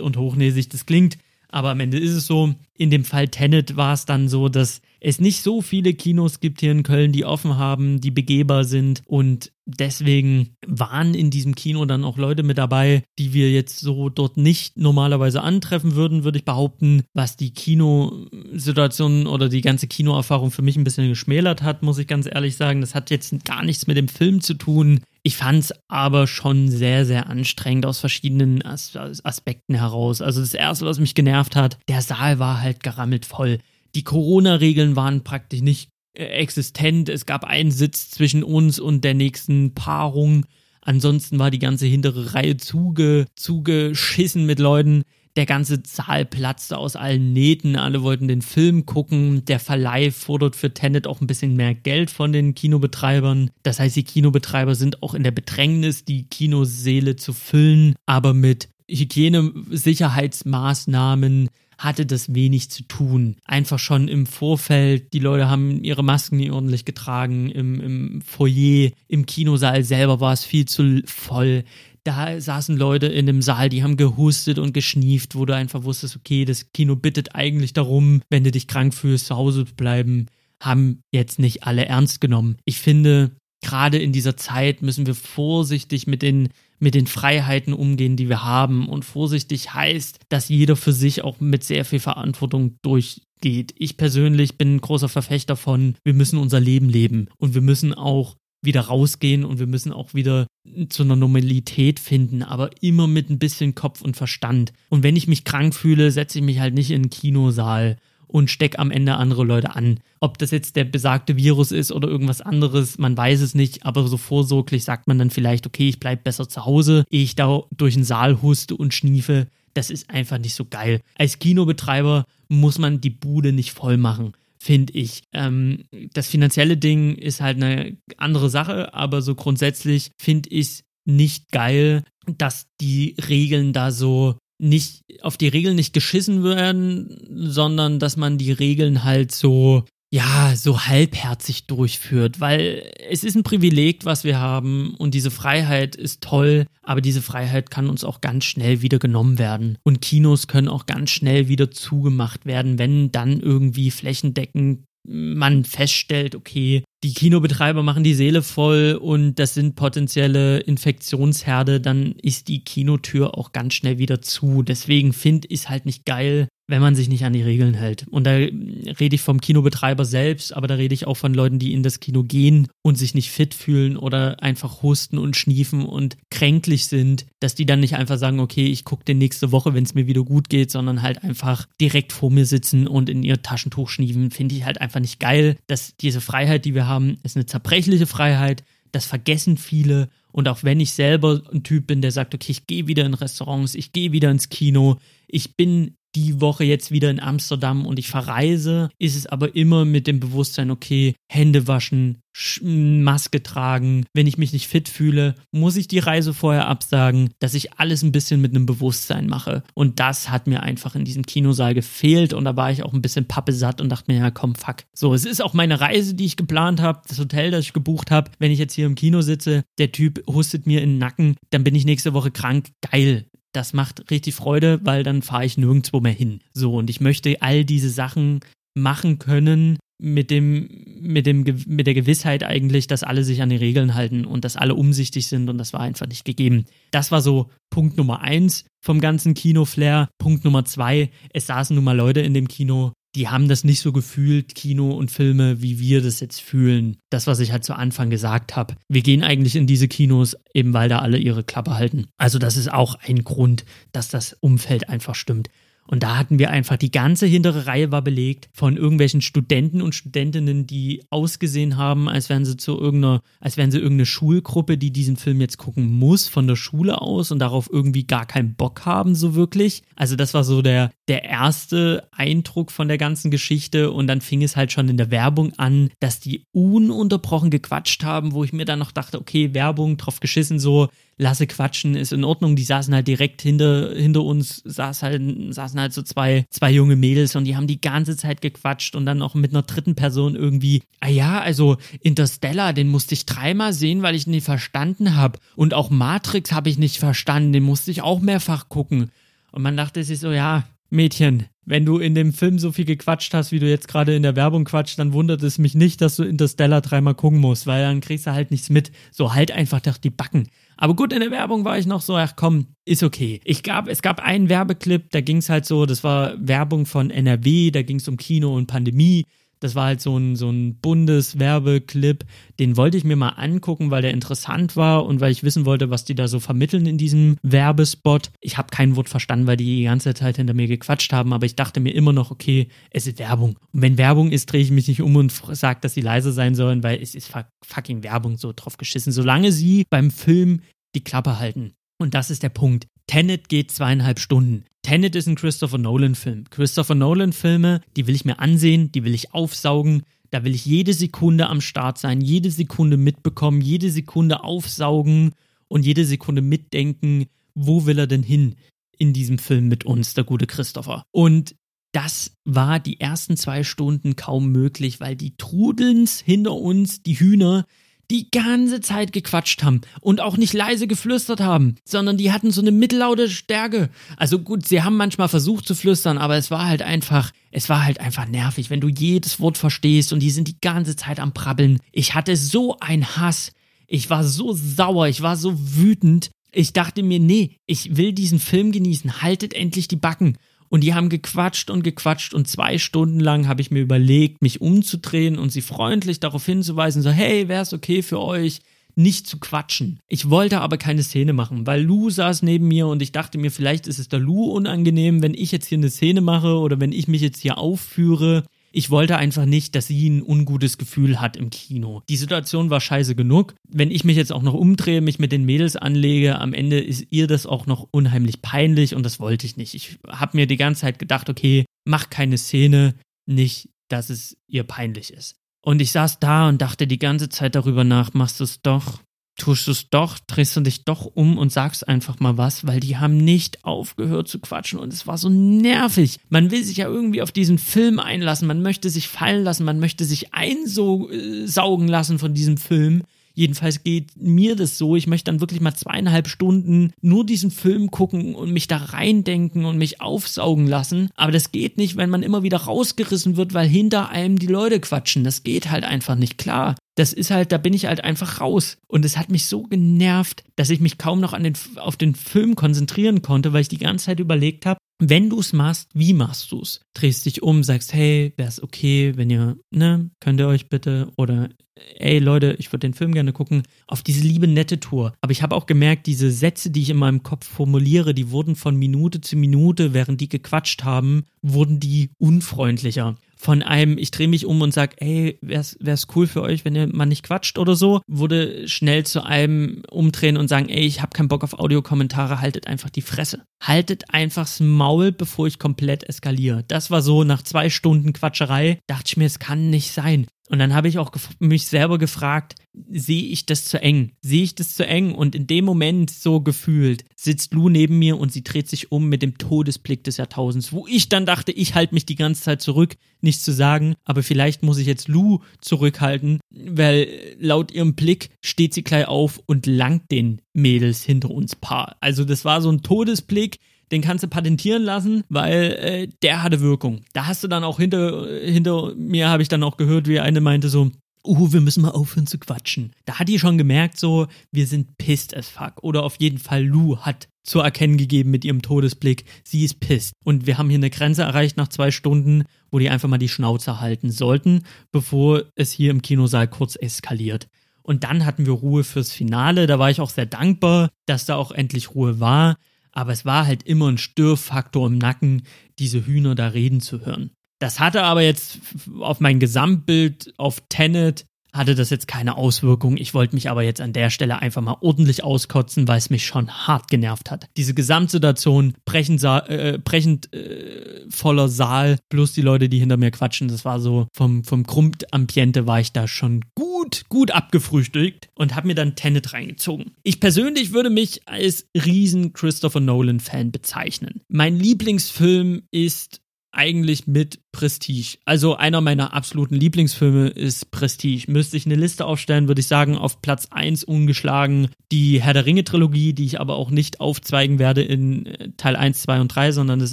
S1: und hochnäsig das klingt. Aber am Ende ist es so, in dem Fall Tenet war es dann so, dass es nicht so viele Kinos gibt hier in Köln, die offen haben, die begehbar sind und deswegen waren in diesem Kino dann auch Leute mit dabei, die wir jetzt so dort nicht normalerweise antreffen würden, würde ich behaupten, was die Kinosituation oder die ganze Kinoerfahrung für mich ein bisschen geschmälert hat, muss ich ganz ehrlich sagen. Das hat jetzt gar nichts mit dem Film zu tun. Ich fand es aber schon sehr, sehr anstrengend aus verschiedenen As Aspekten heraus. Also das Erste, was mich genervt hat, der Saal war halt gerammelt voll. Die Corona-Regeln waren praktisch nicht äh, existent. Es gab einen Sitz zwischen uns und der nächsten Paarung. Ansonsten war die ganze hintere Reihe zuge, zugeschissen mit Leuten. Der ganze Saal platzte aus allen Nähten. Alle wollten den Film gucken. Der Verleih fordert für Tenet auch ein bisschen mehr Geld von den Kinobetreibern. Das heißt, die Kinobetreiber sind auch in der Bedrängnis, die Kinoseele zu füllen, aber mit Hygienesicherheitsmaßnahmen hatte das wenig zu tun. Einfach schon im Vorfeld, die Leute haben ihre Masken nie ordentlich getragen, im, im Foyer, im Kinosaal selber war es viel zu voll. Da saßen Leute in dem Saal, die haben gehustet und geschnieft, wo du einfach wusstest, okay, das Kino bittet eigentlich darum, wenn du dich krank fühlst, zu Hause zu bleiben. Haben jetzt nicht alle ernst genommen. Ich finde, gerade in dieser Zeit müssen wir vorsichtig mit den mit den Freiheiten umgehen, die wir haben. Und vorsichtig heißt, dass jeder für sich auch mit sehr viel Verantwortung durchgeht. Ich persönlich bin ein großer Verfechter von, wir müssen unser Leben leben und wir müssen auch wieder rausgehen und wir müssen auch wieder zu einer Normalität finden, aber immer mit ein bisschen Kopf und Verstand. Und wenn ich mich krank fühle, setze ich mich halt nicht in den Kinosaal und steck am Ende andere Leute an. Ob das jetzt der besagte Virus ist oder irgendwas anderes, man weiß es nicht, aber so vorsorglich sagt man dann vielleicht, okay, ich bleibe besser zu Hause, ehe ich da durch den Saal huste und schniefe. Das ist einfach nicht so geil. Als Kinobetreiber muss man die Bude nicht voll machen finde ich. Ähm, das finanzielle Ding ist halt eine andere Sache, aber so grundsätzlich finde ich nicht geil, dass die Regeln da so nicht auf die Regeln nicht geschissen werden, sondern dass man die Regeln halt so ja, so halbherzig durchführt, weil es ist ein Privileg, was wir haben und diese Freiheit ist toll, aber diese Freiheit kann uns auch ganz schnell wieder genommen werden und Kinos können auch ganz schnell wieder zugemacht werden, wenn dann irgendwie flächendeckend man feststellt, okay, die Kinobetreiber machen die Seele voll und das sind potenzielle Infektionsherde, dann ist die Kinotür auch ganz schnell wieder zu. Deswegen finde ich es halt nicht geil, wenn man sich nicht an die Regeln hält. Und da rede ich vom Kinobetreiber selbst, aber da rede ich auch von Leuten, die in das Kino gehen und sich nicht fit fühlen oder einfach husten und schniefen und kränklich sind, dass die dann nicht einfach sagen, okay, ich gucke den nächste Woche, wenn es mir wieder gut geht, sondern halt einfach direkt vor mir sitzen und in ihr Taschentuch schniefen, finde ich halt einfach nicht geil. Dass diese Freiheit, die wir haben, ist eine zerbrechliche Freiheit. Das vergessen viele. Und auch wenn ich selber ein Typ bin, der sagt, okay, ich gehe wieder in Restaurants, ich gehe wieder ins Kino, ich bin die Woche jetzt wieder in Amsterdam und ich verreise, ist es aber immer mit dem Bewusstsein, okay, Hände waschen, Maske tragen. Wenn ich mich nicht fit fühle, muss ich die Reise vorher absagen, dass ich alles ein bisschen mit einem Bewusstsein mache. Und das hat mir einfach in diesem Kinosaal gefehlt und da war ich auch ein bisschen pappesatt und dachte mir, ja komm, fuck. So, es ist auch meine Reise, die ich geplant habe, das Hotel, das ich gebucht habe. Wenn ich jetzt hier im Kino sitze, der Typ hustet mir in den Nacken, dann bin ich nächste Woche krank. Geil das macht richtig Freude, weil dann fahre ich nirgendwo mehr hin. So, und ich möchte all diese Sachen machen können mit dem, mit dem, mit der Gewissheit eigentlich, dass alle sich an die Regeln halten und dass alle umsichtig sind und das war einfach nicht gegeben. Das war so Punkt Nummer eins vom ganzen Kino-Flair. Punkt Nummer zwei, es saßen nun mal Leute in dem Kino, die haben das nicht so gefühlt, Kino und Filme, wie wir das jetzt fühlen. Das, was ich halt zu Anfang gesagt habe. Wir gehen eigentlich in diese Kinos, eben weil da alle ihre Klappe halten. Also das ist auch ein Grund, dass das Umfeld einfach stimmt. Und da hatten wir einfach, die ganze hintere Reihe war belegt von irgendwelchen Studenten und Studentinnen, die ausgesehen haben, als wären sie zu irgendeiner, als wären sie irgendeine Schulgruppe, die diesen Film jetzt gucken muss von der Schule aus und darauf irgendwie gar keinen Bock haben, so wirklich. Also das war so der, der erste Eindruck von der ganzen Geschichte und dann fing es halt schon in der Werbung an, dass die ununterbrochen gequatscht haben, wo ich mir dann noch dachte, okay, Werbung drauf geschissen, so, lasse quatschen, ist in Ordnung. Die saßen halt direkt hinter, hinter uns, saß halt, saßen halt so zwei, zwei junge Mädels und die haben die ganze Zeit gequatscht und dann auch mit einer dritten Person irgendwie, ah ja, also Interstellar, den musste ich dreimal sehen, weil ich ihn nicht verstanden habe. Und auch Matrix habe ich nicht verstanden, den musste ich auch mehrfach gucken. Und man dachte sich so, ja, Mädchen, wenn du in dem Film so viel gequatscht hast, wie du jetzt gerade in der Werbung quatscht, dann wundert es mich nicht, dass du Interstellar dreimal gucken musst, weil dann kriegst du halt nichts mit. So halt einfach doch die Backen. Aber gut, in der Werbung war ich noch so, ach komm, ist okay. Ich gab, es gab einen Werbeclip, da ging es halt so, das war Werbung von NRW, da ging es um Kino und Pandemie. Das war halt so ein, so ein Bundeswerbeclip. Den wollte ich mir mal angucken, weil der interessant war und weil ich wissen wollte, was die da so vermitteln in diesem Werbespot. Ich habe kein Wort verstanden, weil die die ganze Zeit hinter mir gequatscht haben, aber ich dachte mir immer noch, okay, es ist Werbung. Und wenn Werbung ist, drehe ich mich nicht um und sage, dass sie leise sein sollen, weil es ist fucking Werbung so drauf geschissen. Solange sie beim Film die Klappe halten. Und das ist der Punkt. Tenet geht zweieinhalb Stunden. Tenet ist ein Christopher Nolan-Film. Christopher Nolan-Filme, die will ich mir ansehen, die will ich aufsaugen. Da will ich jede Sekunde am Start sein, jede Sekunde mitbekommen, jede Sekunde aufsaugen und jede Sekunde mitdenken, wo will er denn hin in diesem Film mit uns, der gute Christopher. Und das war die ersten zwei Stunden kaum möglich, weil die Trudelns hinter uns, die Hühner, die ganze Zeit gequatscht haben und auch nicht leise geflüstert haben, sondern die hatten so eine mittellaute Stärke. Also gut, sie haben manchmal versucht zu flüstern, aber es war halt einfach, es war halt einfach nervig, wenn du jedes Wort verstehst und die sind die ganze Zeit am Prabbeln. Ich hatte so einen Hass. Ich war so sauer, ich war so wütend. Ich dachte mir, nee, ich will diesen Film genießen. Haltet endlich die Backen. Und die haben gequatscht und gequatscht und zwei Stunden lang habe ich mir überlegt, mich umzudrehen und sie freundlich darauf hinzuweisen, so, hey, wäre es okay für euch, nicht zu quatschen. Ich wollte aber keine Szene machen, weil Lou saß neben mir und ich dachte mir, vielleicht ist es der Lou unangenehm, wenn ich jetzt hier eine Szene mache oder wenn ich mich jetzt hier aufführe. Ich wollte einfach nicht, dass sie ein ungutes Gefühl hat im Kino. Die Situation war scheiße genug. Wenn ich mich jetzt auch noch umdrehe, mich mit den Mädels anlege, am Ende ist ihr das auch noch unheimlich peinlich und das wollte ich nicht. Ich habe mir die ganze Zeit gedacht, okay, mach keine Szene, nicht, dass es ihr peinlich ist. Und ich saß da und dachte die ganze Zeit darüber nach, machst du es doch, tust du es doch, drehst du dich doch um und sagst einfach mal was, weil die haben nicht aufgehört zu quatschen und es war so nervig. Man will sich ja irgendwie auf diesen Film einlassen, man möchte sich fallen lassen, man möchte sich einsaugen lassen von diesem Film. Jedenfalls geht mir das so. Ich möchte dann wirklich mal zweieinhalb Stunden nur diesen Film gucken und mich da reindenken und mich aufsaugen lassen. Aber das geht nicht, wenn man immer wieder rausgerissen wird, weil hinter einem die Leute quatschen. Das geht halt einfach nicht klar das ist halt, da bin ich halt einfach raus. Und es hat mich so genervt, dass ich mich kaum noch an den, auf den Film konzentrieren konnte, weil ich die ganze Zeit überlegt habe, wenn du es machst, wie machst du es? Drehst dich um, sagst, hey, wäre es okay, wenn ihr, ne, könnt ihr euch bitte oder ey Leute, ich würde den Film gerne gucken, auf diese liebe nette Tour. Aber ich habe auch gemerkt, diese Sätze, die ich in meinem Kopf formuliere, die wurden von Minute zu Minute, während die gequatscht haben, wurden die unfreundlicher von einem, ich drehe mich um und sag, ey, wär's, wär's cool für euch, wenn ihr mal nicht quatscht oder so, wurde schnell zu einem umdrehen und sagen, ey, ich habe keinen Bock auf Audiokommentare, haltet einfach die Fresse. Haltet einfach's Maul, bevor ich komplett eskaliere. Das war so nach zwei Stunden Quatscherei, dachte ich mir, es kann nicht sein. Und dann habe ich auch mich selber gefragt, sehe ich das zu eng? Sehe ich das zu eng? Und in dem Moment so gefühlt sitzt Lou neben mir und sie dreht sich um mit dem Todesblick des Jahrtausends, wo ich dann dachte, ich halte mich die ganze Zeit zurück, nichts zu sagen, aber vielleicht muss ich jetzt Lou zurückhalten, weil laut ihrem Blick steht sie gleich auf und langt den Mädels hinter uns Paar. Also das war so ein Todesblick, den kannst du patentieren lassen, weil äh, der hatte Wirkung. Da hast du dann auch hinter, hinter mir, habe ich dann auch gehört, wie eine meinte so, uh, wir müssen mal aufhören zu quatschen. Da hat die schon gemerkt, so, wir sind pissed as fuck. Oder auf jeden Fall Lou hat zu erkennen gegeben mit ihrem Todesblick, sie ist pissed. Und wir haben hier eine Grenze erreicht nach zwei Stunden, wo die einfach mal die Schnauze halten sollten, bevor es hier im Kinosaal kurz eskaliert. Und dann hatten wir Ruhe fürs Finale. Da war ich auch sehr dankbar, dass da auch endlich Ruhe war aber es war halt immer ein Störfaktor im Nacken, diese Hühner da reden zu hören. Das hatte aber jetzt auf mein Gesamtbild auf Tenet hatte das jetzt keine Auswirkung. Ich wollte mich aber jetzt an der Stelle einfach mal ordentlich auskotzen, weil es mich schon hart genervt hat. Diese Gesamtsituation, brechend, äh, brechend äh, voller Saal, plus die Leute, die hinter mir quatschen, das war so vom, vom Grundambiente war ich da schon gut gut, gut abgefrühstückt und habe mir dann Tenet reingezogen. Ich persönlich würde mich als riesen Christopher Nolan-Fan bezeichnen. Mein Lieblingsfilm ist eigentlich mit Prestige. Also einer meiner absoluten Lieblingsfilme ist Prestige. Müsste ich eine Liste aufstellen, würde ich sagen, auf Platz 1 ungeschlagen die Herr der Ringe Trilogie, die ich aber auch nicht aufzweigen werde in äh, Teil 1, 2 und 3, sondern das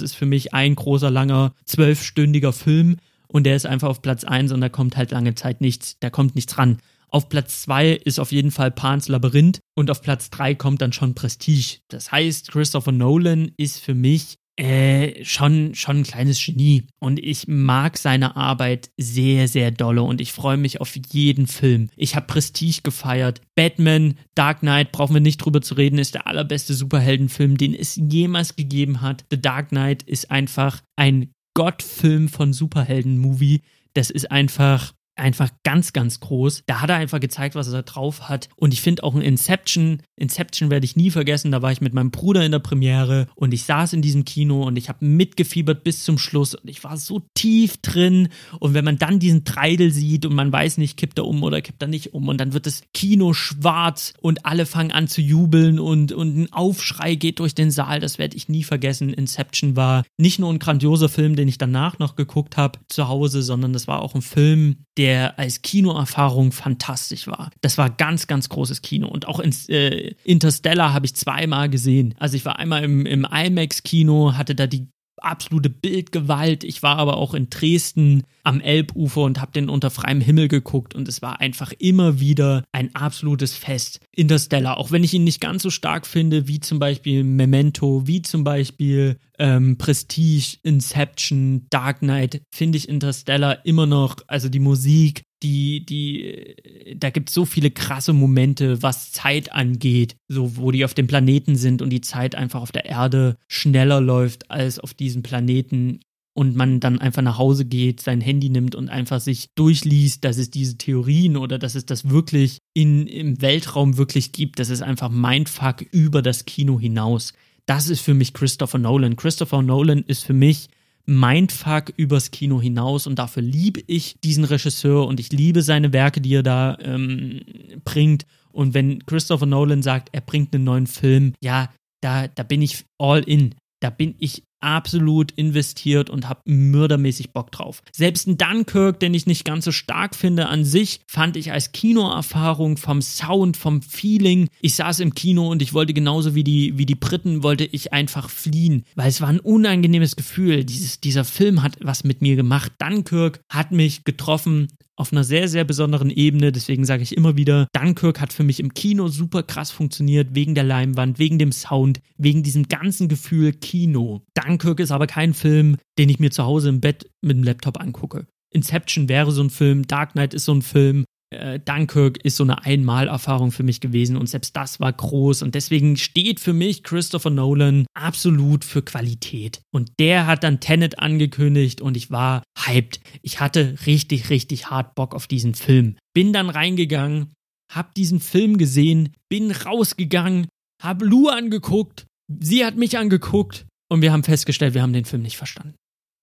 S1: ist für mich ein großer, langer, zwölfstündiger Film und der ist einfach auf Platz 1 und da kommt halt lange Zeit nichts, da kommt nichts ran. Auf Platz 2 ist auf jeden Fall Pans Labyrinth und auf Platz 3 kommt dann schon Prestige. Das heißt, Christopher Nolan ist für mich äh, schon, schon ein kleines Genie. Und ich mag seine Arbeit sehr, sehr dolle und ich freue mich auf jeden Film. Ich habe Prestige gefeiert. Batman, Dark Knight, brauchen wir nicht drüber zu reden, ist der allerbeste Superheldenfilm, den es jemals gegeben hat. The Dark Knight ist einfach ein Gottfilm von Superhelden-Movie. Das ist einfach, einfach ganz, ganz groß. Da hat er einfach gezeigt, was er drauf hat. Und ich finde auch ein Inception, Inception werde ich nie vergessen, da war ich mit meinem Bruder in der Premiere und ich saß in diesem Kino und ich habe mitgefiebert bis zum Schluss und ich war so tief drin. Und wenn man dann diesen Treidel sieht und man weiß nicht, kippt er um oder kippt er nicht um und dann wird das Kino schwarz und alle fangen an zu jubeln und, und ein Aufschrei geht durch den Saal, das werde ich nie vergessen. Inception war nicht nur ein grandioser Film, den ich danach noch geguckt habe zu Hause, sondern das war auch ein Film, der als Kinoerfahrung fantastisch war. Das war ganz, ganz großes Kino. Und auch in, äh, Interstellar habe ich zweimal gesehen. Also ich war einmal im, im IMAX-Kino, hatte da die absolute Bildgewalt. Ich war aber auch in Dresden am Elbufer und habe den unter freiem Himmel geguckt und es war einfach immer wieder ein absolutes Fest. Interstellar, auch wenn ich ihn nicht ganz so stark finde wie zum Beispiel Memento, wie zum Beispiel ähm, Prestige, Inception, Dark Knight, finde ich Interstellar immer noch, also die Musik, die, die, da gibt es so viele krasse Momente, was Zeit angeht, so wo die auf dem Planeten sind und die Zeit einfach auf der Erde schneller läuft als auf diesem Planeten und man dann einfach nach Hause geht, sein Handy nimmt und einfach sich durchliest, dass es diese Theorien oder dass es das wirklich in, im Weltraum wirklich gibt. Das ist einfach Mindfuck über das Kino hinaus. Das ist für mich Christopher Nolan. Christopher Nolan ist für mich Mindfuck übers Kino hinaus und dafür liebe ich diesen Regisseur und ich liebe seine Werke, die er da ähm, bringt. Und wenn Christopher Nolan sagt, er bringt einen neuen Film, ja, da, da bin ich all in. Da bin ich absolut investiert und habe mördermäßig Bock drauf. Selbst ein Dunkirk, den ich nicht ganz so stark finde an sich, fand ich als Kinoerfahrung vom Sound, vom Feeling. Ich saß im Kino und ich wollte genauso wie die, wie die Briten, wollte ich einfach fliehen, weil es war ein unangenehmes Gefühl. Dieses, dieser Film hat was mit mir gemacht. Dunkirk hat mich getroffen auf einer sehr, sehr besonderen Ebene. Deswegen sage ich immer wieder, Dunkirk hat für mich im Kino super krass funktioniert, wegen der Leinwand, wegen dem Sound, wegen diesem ganzen Gefühl Kino. Dunkirk ist aber kein Film, den ich mir zu Hause im Bett mit dem Laptop angucke. Inception wäre so ein Film, Dark Knight ist so ein Film, äh, Dunkirk ist so eine Einmalerfahrung für mich gewesen und selbst das war groß und deswegen steht für mich Christopher Nolan absolut für Qualität. Und der hat dann Tenet angekündigt und ich war hyped. Ich hatte richtig, richtig hart Bock auf diesen Film. Bin dann reingegangen, hab diesen Film gesehen, bin rausgegangen, hab Lou angeguckt, sie hat mich angeguckt und wir haben festgestellt, wir haben den Film nicht verstanden.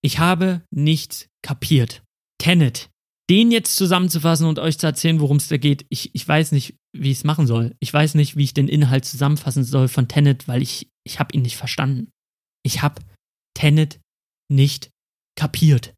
S1: Ich habe nichts kapiert. Tenet den jetzt zusammenzufassen und euch zu erzählen, worum es da geht, ich, ich weiß nicht, wie ich es machen soll. Ich weiß nicht, wie ich den Inhalt zusammenfassen soll von Tenet, weil ich, ich habe ihn nicht verstanden. Ich habe Tenet nicht kapiert.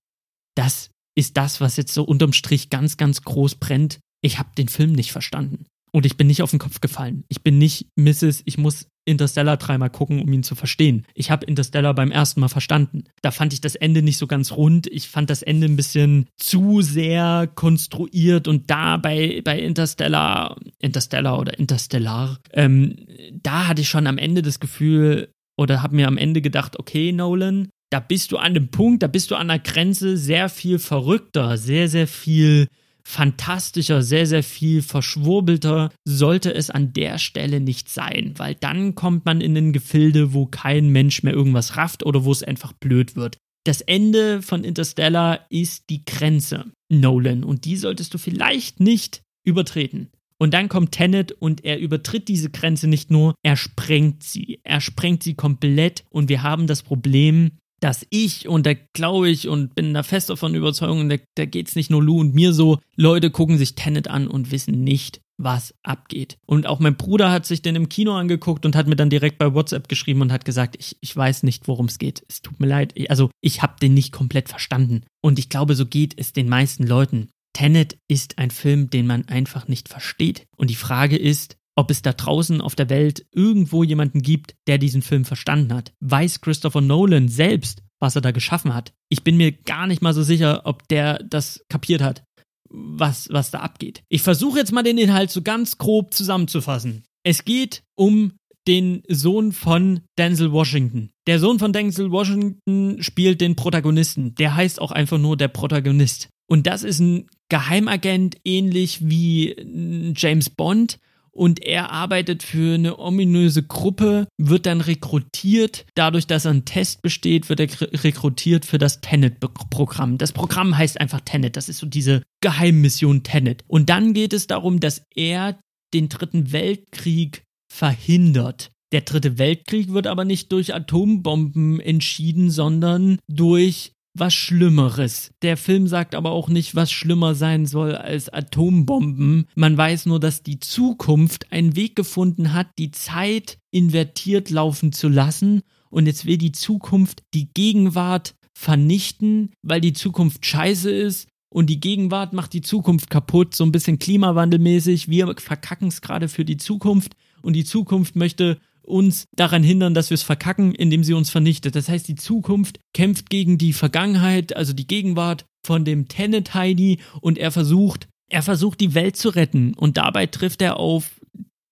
S1: Das ist das, was jetzt so unterm Strich ganz, ganz groß brennt. Ich habe den Film nicht verstanden. Und ich bin nicht auf den Kopf gefallen. Ich bin nicht Mrs. Ich muss Interstellar dreimal gucken, um ihn zu verstehen. Ich habe Interstellar beim ersten Mal verstanden. Da fand ich das Ende nicht so ganz rund. Ich fand das Ende ein bisschen zu sehr konstruiert und da bei, bei Interstellar, Interstellar oder Interstellar, ähm, da hatte ich schon am Ende das Gefühl oder habe mir am Ende gedacht, okay, Nolan, da bist du an dem Punkt, da bist du an der Grenze sehr viel verrückter, sehr, sehr viel fantastischer, sehr, sehr viel verschwurbelter sollte es an der Stelle nicht sein, weil dann kommt man in ein Gefilde, wo kein Mensch mehr irgendwas rafft oder wo es einfach blöd wird. Das Ende von Interstellar ist die Grenze, Nolan, und die solltest du vielleicht nicht übertreten. Und dann kommt Tenet und er übertritt diese Grenze nicht nur, er sprengt sie. Er sprengt sie komplett und wir haben das Problem, dass ich, und da glaube ich und bin da fest davon Überzeugung, da, da geht es nicht nur Lou und mir so, Leute gucken sich Tenet an und wissen nicht, was abgeht. Und auch mein Bruder hat sich den im Kino angeguckt und hat mir dann direkt bei WhatsApp geschrieben und hat gesagt, ich, ich weiß nicht, worum es geht. Es tut mir leid. Also ich habe den nicht komplett verstanden. Und ich glaube, so geht es den meisten Leuten. Tenet ist ein Film, den man einfach nicht versteht. Und die Frage ist, ob es da draußen auf der Welt irgendwo jemanden gibt, der diesen Film verstanden hat. Weiß Christopher Nolan selbst, was er da geschaffen hat? Ich bin mir gar nicht mal so sicher, ob der das kapiert hat, was, was da abgeht. Ich versuche jetzt mal den Inhalt so ganz grob zusammenzufassen. Es geht um den Sohn von Denzel Washington. Der Sohn von Denzel Washington spielt den Protagonisten. Der heißt auch einfach nur der Protagonist. Und das ist ein Geheimagent, ähnlich wie James Bond und er arbeitet für eine ominöse Gruppe, wird dann rekrutiert. Dadurch, dass er einen Test besteht, wird er rekrutiert für das Tenet-Programm. Das Programm heißt einfach Tenet. Das ist so diese Geheimmission Tenet. Und dann geht es darum, dass er den Dritten Weltkrieg verhindert. Der Dritte Weltkrieg wird aber nicht durch Atombomben entschieden, sondern durch was Schlimmeres. Der Film sagt aber auch nicht, was schlimmer sein soll als Atombomben. Man weiß nur, dass die Zukunft einen Weg gefunden hat, die Zeit invertiert laufen zu lassen. Und jetzt will die Zukunft die Gegenwart vernichten, weil die Zukunft scheiße ist. Und die Gegenwart macht die Zukunft kaputt, so ein bisschen klimawandelmäßig. Wir verkacken es gerade für die Zukunft. Und die Zukunft möchte uns daran hindern, dass wir es verkacken, indem sie uns vernichtet. Das heißt, die Zukunft kämpft gegen die Vergangenheit, also die Gegenwart von dem Tenet Heidi und er versucht, er versucht die Welt zu retten und dabei trifft er auf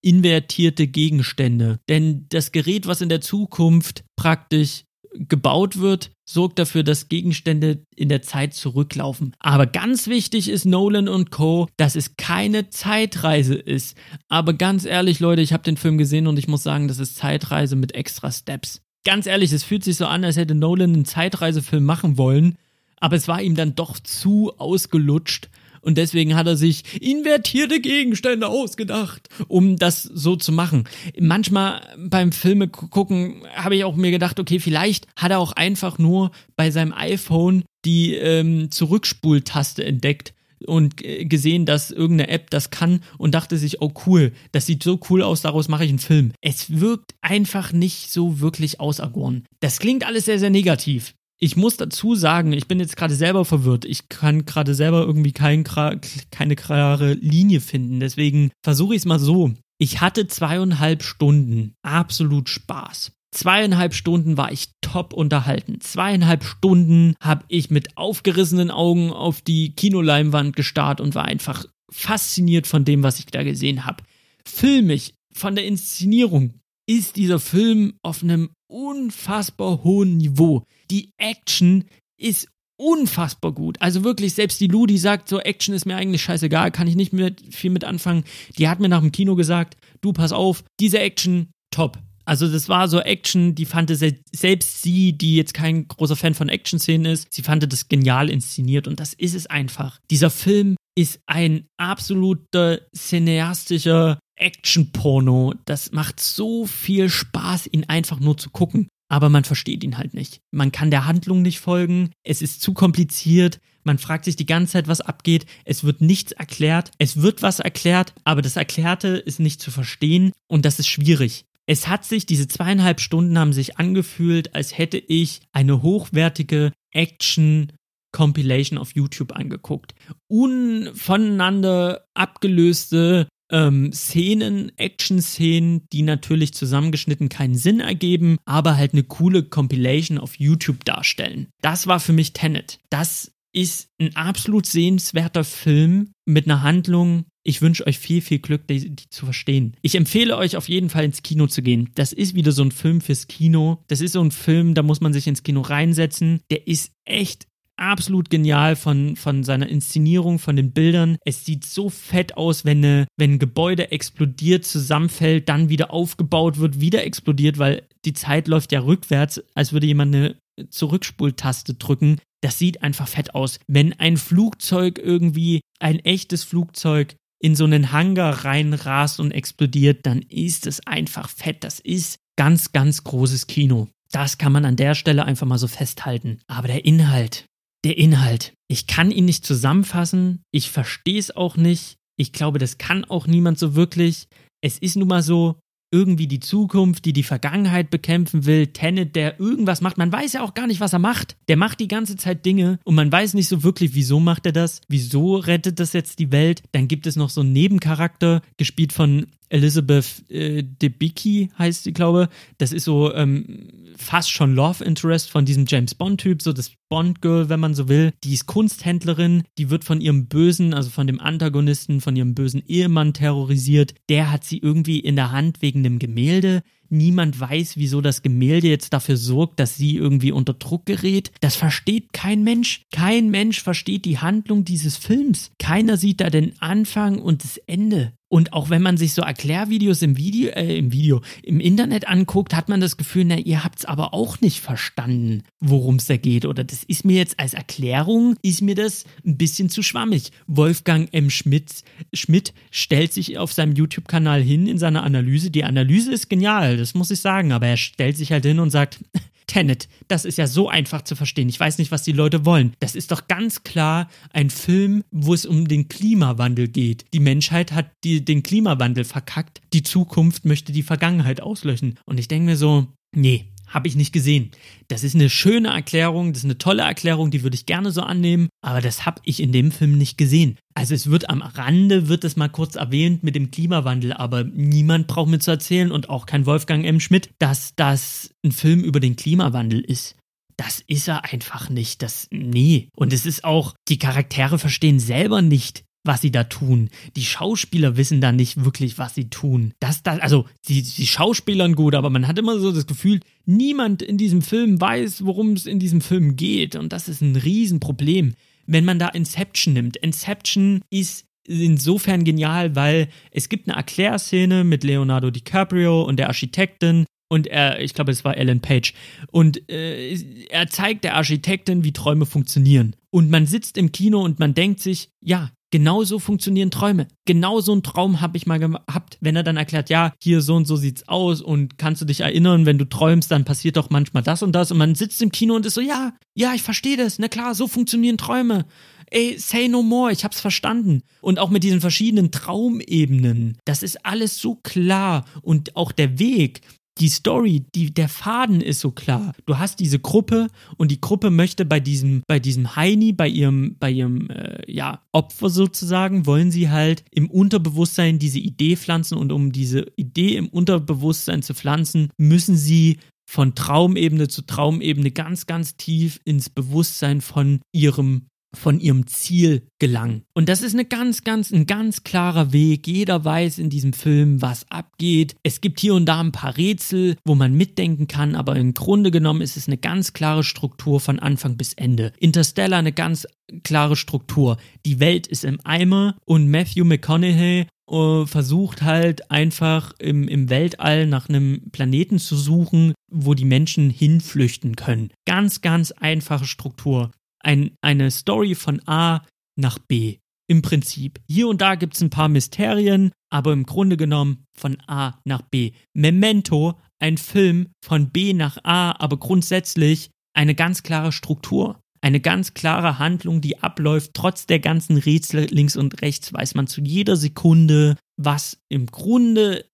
S1: invertierte Gegenstände. Denn das Gerät, was in der Zukunft praktisch gebaut wird, sorgt dafür, dass Gegenstände in der Zeit zurücklaufen. Aber ganz wichtig ist Nolan und Co., dass es keine Zeitreise ist. Aber ganz ehrlich, Leute, ich habe den Film gesehen und ich muss sagen, das ist Zeitreise mit extra Steps. Ganz ehrlich, es fühlt sich so an, als hätte Nolan einen Zeitreisefilm machen wollen, aber es war ihm dann doch zu ausgelutscht und deswegen hat er sich invertierte Gegenstände ausgedacht, um das so zu machen. Manchmal beim Filme gucken habe ich auch mir gedacht, okay, vielleicht hat er auch einfach nur bei seinem iPhone die ähm, Zurückspultaste entdeckt und gesehen, dass irgendeine App das kann und dachte sich, oh cool, das sieht so cool aus, daraus mache ich einen Film. Es wirkt einfach nicht so wirklich ausergoren. Das klingt alles sehr, sehr negativ. Ich muss dazu sagen, ich bin jetzt gerade selber verwirrt. Ich kann gerade selber irgendwie kein, keine klare Linie finden. Deswegen versuche ich es mal so. Ich hatte zweieinhalb Stunden absolut Spaß. Zweieinhalb Stunden war ich top unterhalten. Zweieinhalb Stunden habe ich mit aufgerissenen Augen auf die Kinoleinwand gestarrt und war einfach fasziniert von dem, was ich da gesehen habe. Filmig, von der Inszenierung, ist dieser Film auf einem unfassbar hohen Niveau. Die Action ist unfassbar gut. Also wirklich, selbst die Lou, die sagt, so Action ist mir eigentlich scheißegal, kann ich nicht mehr viel mit anfangen. Die hat mir nach dem Kino gesagt, du pass auf, diese Action, top. Also das war so Action, die fand selbst sie, die jetzt kein großer Fan von Action-Szenen ist, sie fand das genial inszeniert und das ist es einfach. Dieser Film ist ein absoluter cineastischer Action-Porno. Das macht so viel Spaß, ihn einfach nur zu gucken. Aber man versteht ihn halt nicht. Man kann der Handlung nicht folgen. Es ist zu kompliziert. Man fragt sich die ganze Zeit, was abgeht. Es wird nichts erklärt. Es wird was erklärt, aber das Erklärte ist nicht zu verstehen und das ist schwierig. Es hat sich, diese zweieinhalb Stunden haben sich angefühlt, als hätte ich eine hochwertige Action Compilation auf YouTube angeguckt. Unvoneinander abgelöste ähm, Szenen, Action-Szenen, die natürlich zusammengeschnitten keinen Sinn ergeben, aber halt eine coole Compilation auf YouTube darstellen. Das war für mich Tenet. Das ist ein absolut sehenswerter Film mit einer Handlung. Ich wünsche euch viel, viel Glück, die, die, zu verstehen. Ich empfehle euch auf jeden Fall ins Kino zu gehen. Das ist wieder so ein Film fürs Kino. Das ist so ein Film, da muss man sich ins Kino reinsetzen. Der ist echt absolut genial von, von seiner Inszenierung, von den Bildern. Es sieht so fett aus, wenn, eine, wenn ein Gebäude explodiert, zusammenfällt, dann wieder aufgebaut wird, wieder explodiert, weil die Zeit läuft ja rückwärts, als würde jemand eine Zurückspultaste drücken. Das sieht einfach fett aus. Wenn ein Flugzeug irgendwie, ein echtes Flugzeug, in so einen Hangar reinrast und explodiert, dann ist es einfach fett. Das ist ganz, ganz großes Kino. Das kann man an der Stelle einfach mal so festhalten. Aber der Inhalt, der Inhalt. Ich kann ihn nicht zusammenfassen. Ich verstehe es auch nicht. Ich glaube, das kann auch niemand so wirklich. Es ist nun mal so, irgendwie die Zukunft, die die Vergangenheit bekämpfen will, Tenet, der irgendwas macht. Man weiß ja auch gar nicht, was er macht. Der macht die ganze Zeit Dinge und man weiß nicht so wirklich, wieso macht er das? Wieso rettet das jetzt die Welt? Dann gibt es noch so einen Nebencharakter, gespielt von Elizabeth äh, Debicki heißt sie, glaube. Das ist so ähm, fast schon Love Interest von diesem James Bond-Typ, so das Bond-Girl, wenn man so will. Die ist Kunsthändlerin, die wird von ihrem bösen, also von dem Antagonisten, von ihrem bösen Ehemann terrorisiert. Der hat sie irgendwie in der Hand wegen dem Gemälde. Niemand weiß, wieso das Gemälde jetzt dafür sorgt, dass sie irgendwie unter Druck gerät. Das versteht kein Mensch. Kein Mensch versteht die Handlung dieses Films. Keiner sieht da den Anfang und das Ende. Und auch wenn man sich so Erklärvideos im Video, äh, im Video, im Internet anguckt, hat man das Gefühl, na, ihr habt es aber auch nicht verstanden, worum es da geht. Oder das ist mir jetzt als Erklärung, ist mir das ein bisschen zu schwammig. Wolfgang M. Schmidt, Schmidt stellt sich auf seinem YouTube-Kanal hin in seiner Analyse. Die Analyse ist genial, das muss ich sagen, aber er stellt sich halt hin und sagt, Tenet, das ist ja so einfach zu verstehen. Ich weiß nicht, was die Leute wollen. Das ist doch ganz klar ein Film, wo es um den Klimawandel geht. Die Menschheit hat die, den Klimawandel verkackt. Die Zukunft möchte die Vergangenheit auslöschen. Und ich denke mir so, nee, habe ich nicht gesehen. Das ist eine schöne Erklärung, das ist eine tolle Erklärung, die würde ich gerne so annehmen, aber das habe ich in dem Film nicht gesehen. Also es wird am Rande, wird es mal kurz erwähnt mit dem Klimawandel, aber niemand braucht mir zu erzählen und auch kein Wolfgang M. Schmidt, dass das ein Film über den Klimawandel ist. Das ist er einfach nicht. Das, nee. Und es ist auch, die Charaktere verstehen selber nicht, was sie da tun. Die Schauspieler wissen da nicht wirklich, was sie tun. Das, das, also, die, die Schauspielern gut, aber man hat immer so das Gefühl, niemand in diesem Film weiß, worum es in diesem Film geht. Und das ist ein Riesenproblem. Wenn man da Inception nimmt. Inception ist insofern genial, weil es gibt eine Erklärszene mit Leonardo DiCaprio und der Architektin, und er, ich glaube, es war Alan Page. Und äh, er zeigt der Architektin, wie Träume funktionieren. Und man sitzt im Kino und man denkt sich, ja, Genauso funktionieren Träume. Genau so einen Traum habe ich mal gehabt, wenn er dann erklärt, ja, hier so und so sieht's aus und kannst du dich erinnern, wenn du träumst, dann passiert doch manchmal das und das und man sitzt im Kino und ist so, ja, ja, ich verstehe das, na klar, so funktionieren Träume. Ey, say no more, ich hab's verstanden. Und auch mit diesen verschiedenen Traumebenen, das ist alles so klar und auch der Weg, die Story, die, der Faden ist so klar. Du hast diese Gruppe und die Gruppe möchte bei diesem, bei diesem Heini, bei ihrem, bei ihrem, äh, ja, Opfer sozusagen, wollen sie halt im Unterbewusstsein diese Idee pflanzen und um diese Idee im Unterbewusstsein zu pflanzen, müssen sie von Traumebene zu Traumebene ganz, ganz tief ins Bewusstsein von ihrem von ihrem Ziel gelangen. Und das ist eine ganz, ganz, ein ganz klarer Weg. Jeder weiß in diesem Film, was abgeht. Es gibt hier und da ein paar Rätsel, wo man mitdenken kann, aber im Grunde genommen ist es eine ganz klare Struktur von Anfang bis Ende. Interstellar eine ganz klare Struktur. Die Welt ist im Eimer und Matthew McConaughey äh, versucht halt einfach im, im Weltall nach einem Planeten zu suchen, wo die Menschen hinflüchten können. Ganz, ganz einfache Struktur ein, eine Story von A nach B. Im Prinzip. Hier und da gibt es ein paar Mysterien, aber im Grunde genommen von A nach B. Memento, ein Film von B nach A, aber grundsätzlich eine ganz klare Struktur. Eine ganz klare Handlung, die abläuft. Trotz der ganzen Rätsel links und rechts weiß man zu jeder Sekunde, was im Grunde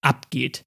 S1: abgeht.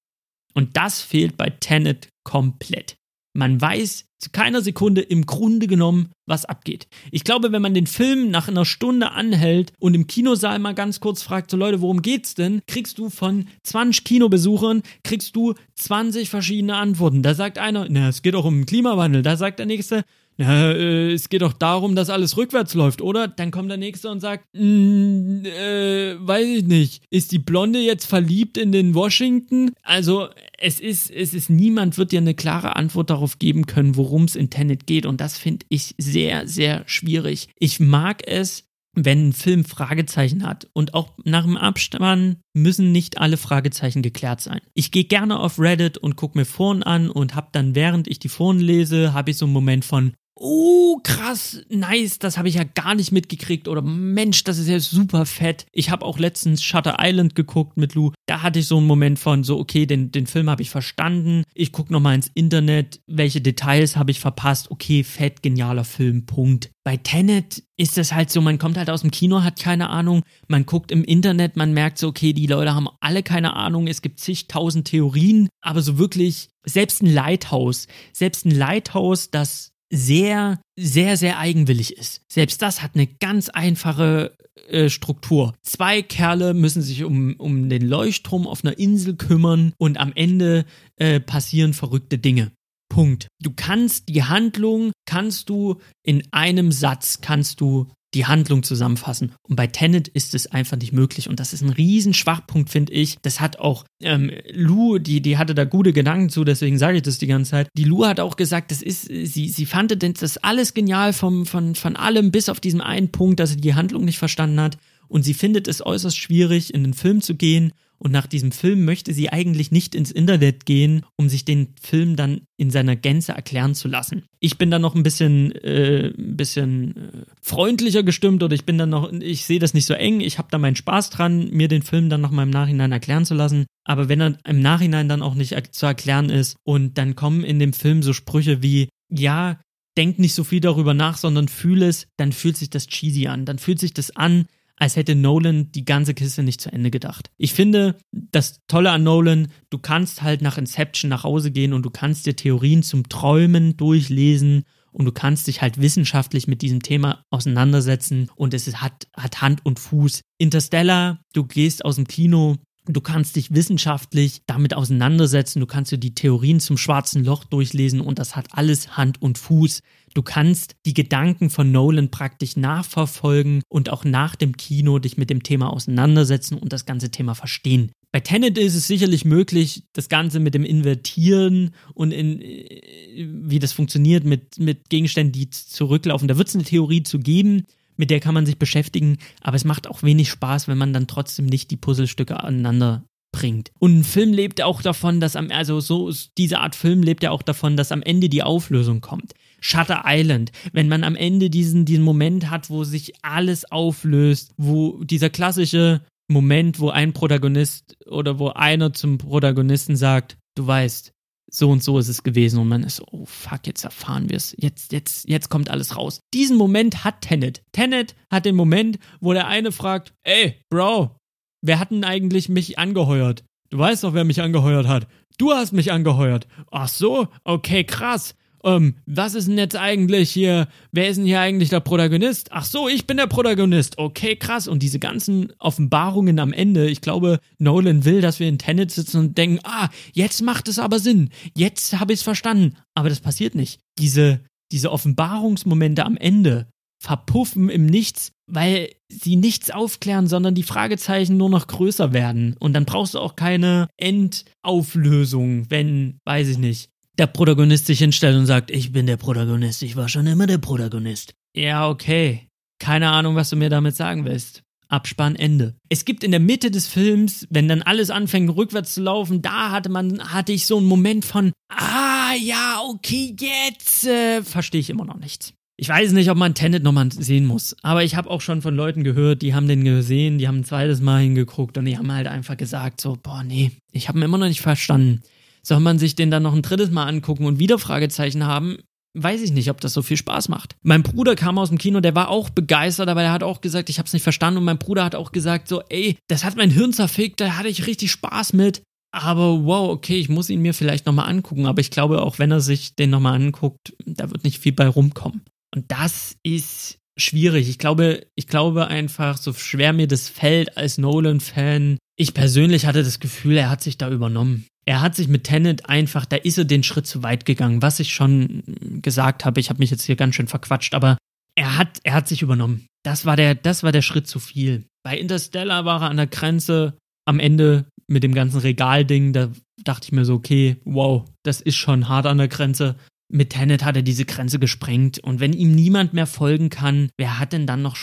S1: Und das fehlt bei Tenet komplett. Man weiß zu keiner Sekunde im Grunde genommen, was abgeht. Ich glaube, wenn man den Film nach einer Stunde anhält und im Kinosaal mal ganz kurz fragt, so Leute, worum geht's denn? Kriegst du von 20 Kinobesuchern, kriegst du 20 verschiedene Antworten. Da sagt einer, na, es geht auch um den Klimawandel. Da sagt der nächste, na, äh, es geht doch darum, dass alles rückwärts läuft, oder? Dann kommt der Nächste und sagt, mm, äh, weiß ich nicht, ist die Blonde jetzt verliebt in den Washington? Also, es ist, es ist, niemand wird dir eine klare Antwort darauf geben können, worum es in Tenet geht. Und das finde ich sehr, sehr schwierig. Ich mag es, wenn ein Film Fragezeichen hat. Und auch nach dem Abspann müssen nicht alle Fragezeichen geklärt sein. Ich gehe gerne auf Reddit und gucke mir Foren an und habe dann, während ich die Foren lese, habe ich so einen Moment von, oh, krass, nice, das habe ich ja gar nicht mitgekriegt. Oder Mensch, das ist ja super fett. Ich habe auch letztens Shutter Island geguckt mit Lou. Da hatte ich so einen Moment von so, okay, den, den Film habe ich verstanden. Ich gucke nochmal ins Internet, welche Details habe ich verpasst. Okay, fett, genialer Film, Punkt. Bei Tenet ist es halt so, man kommt halt aus dem Kino, hat keine Ahnung. Man guckt im Internet, man merkt so, okay, die Leute haben alle keine Ahnung. Es gibt zigtausend Theorien. Aber so wirklich, selbst ein Lighthouse, selbst ein Lighthouse, das sehr, sehr, sehr eigenwillig ist. Selbst das hat eine ganz einfache äh, Struktur. Zwei Kerle müssen sich um, um den Leuchtturm auf einer Insel kümmern und am Ende äh, passieren verrückte Dinge. Punkt. Du kannst die Handlung, kannst du in einem Satz, kannst du die Handlung zusammenfassen. Und bei Tenet ist es einfach nicht möglich. Und das ist ein Riesenschwachpunkt, finde ich. Das hat auch ähm, Lou, die, die hatte da gute Gedanken zu, deswegen sage ich das die ganze Zeit. Die Lou hat auch gesagt, das ist, sie, sie fand das alles genial vom, von, von allem, bis auf diesen einen Punkt, dass sie die Handlung nicht verstanden hat. Und sie findet es äußerst schwierig, in den Film zu gehen und nach diesem Film möchte sie eigentlich nicht ins Internet gehen, um sich den Film dann in seiner Gänze erklären zu lassen. Ich bin dann noch ein bisschen, äh, ein bisschen äh, freundlicher gestimmt oder ich bin dann noch, ich sehe das nicht so eng. Ich habe da meinen Spaß dran, mir den Film dann noch mal im Nachhinein erklären zu lassen. Aber wenn er im Nachhinein dann auch nicht zu erklären ist und dann kommen in dem Film so Sprüche wie, ja, denk nicht so viel darüber nach, sondern fühl es, dann fühlt sich das cheesy an. Dann fühlt sich das an, als hätte Nolan die ganze Kiste nicht zu Ende gedacht. Ich finde, das Tolle an Nolan, du kannst halt nach Inception nach Hause gehen und du kannst dir Theorien zum Träumen durchlesen und du kannst dich halt wissenschaftlich mit diesem Thema auseinandersetzen und es hat, hat Hand und Fuß. Interstellar, du gehst aus dem Kino, Du kannst dich wissenschaftlich damit auseinandersetzen, du kannst dir die Theorien zum schwarzen Loch durchlesen und das hat alles Hand und Fuß. Du kannst die Gedanken von Nolan praktisch nachverfolgen und auch nach dem Kino dich mit dem Thema auseinandersetzen und das ganze Thema verstehen. Bei Tenet ist es sicherlich möglich, das Ganze mit dem Invertieren und in, äh, wie das funktioniert mit, mit Gegenständen, die zurücklaufen. Da wird es eine Theorie zu geben mit der kann man sich beschäftigen, aber es macht auch wenig Spaß, wenn man dann trotzdem nicht die Puzzlestücke aneinander bringt. Und ein Film lebt auch davon, dass am, also so, diese Art Film lebt ja auch davon, dass am Ende die Auflösung kommt. Shutter Island, wenn man am Ende diesen, diesen Moment hat, wo sich alles auflöst, wo dieser klassische Moment, wo ein Protagonist oder wo einer zum Protagonisten sagt, du weißt, so und so ist es gewesen und man ist oh fuck, jetzt erfahren wir es. Jetzt, jetzt, jetzt kommt alles raus. Diesen Moment hat Tenet. Tenet hat den Moment, wo der eine fragt, ey, Bro, wer hat denn eigentlich mich angeheuert? Du weißt doch, wer mich angeheuert hat. Du hast mich angeheuert. Ach so, okay, krass ähm, was ist denn jetzt eigentlich hier, wer ist denn hier eigentlich der Protagonist? Ach so, ich bin der Protagonist. Okay, krass. Und diese ganzen Offenbarungen am Ende, ich glaube, Nolan will, dass wir in Tenet sitzen und denken, ah, jetzt macht es aber Sinn. Jetzt habe ich es verstanden. Aber das passiert nicht. Diese, diese Offenbarungsmomente am Ende verpuffen im Nichts, weil sie nichts aufklären, sondern die Fragezeichen nur noch größer werden. Und dann brauchst du auch keine Endauflösung, wenn, weiß ich nicht, der Protagonist sich hinstellt und sagt, ich bin der Protagonist, ich war schon immer der Protagonist. Ja, okay. Keine Ahnung, was du mir damit sagen willst. Abspann Ende. Es gibt in der Mitte des Films, wenn dann alles anfängt rückwärts zu laufen, da hatte man hatte ich so einen Moment von ah ja, okay, jetzt äh, verstehe ich immer noch nichts. Ich weiß nicht, ob man Tenet nochmal sehen muss, aber ich habe auch schon von Leuten gehört, die haben den gesehen, die haben ein zweites Mal hingeguckt und die haben halt einfach gesagt so, boah, nee, ich habe ihn immer noch nicht verstanden. Soll man sich den dann noch ein drittes Mal angucken und wieder Fragezeichen haben? Weiß ich nicht, ob das so viel Spaß macht. Mein Bruder kam aus dem Kino, der war auch begeistert, aber der hat auch gesagt, ich habe es nicht verstanden. Und mein Bruder hat auch gesagt, so, ey, das hat mein Hirn zerfickt, da hatte ich richtig Spaß mit. Aber wow, okay, ich muss ihn mir vielleicht nochmal angucken. Aber ich glaube, auch wenn er sich den nochmal anguckt, da wird nicht viel bei rumkommen. Und das ist schwierig. Ich glaube, ich glaube einfach, so schwer mir das fällt als Nolan-Fan. Ich persönlich hatte das Gefühl, er hat sich da übernommen er hat sich mit Tenet einfach, da ist er den Schritt zu weit gegangen, was ich schon gesagt habe. Ich habe mich jetzt hier ganz schön verquatscht, aber er hat, er hat sich übernommen. Das war der, das war der Schritt zu viel. Bei Interstellar war er an der Grenze am Ende mit dem ganzen Regalding, da dachte ich mir so, okay, wow, das ist schon hart an der Grenze. Mit Tenet hat er diese Grenze gesprengt und wenn ihm niemand mehr folgen kann, wer hat denn dann noch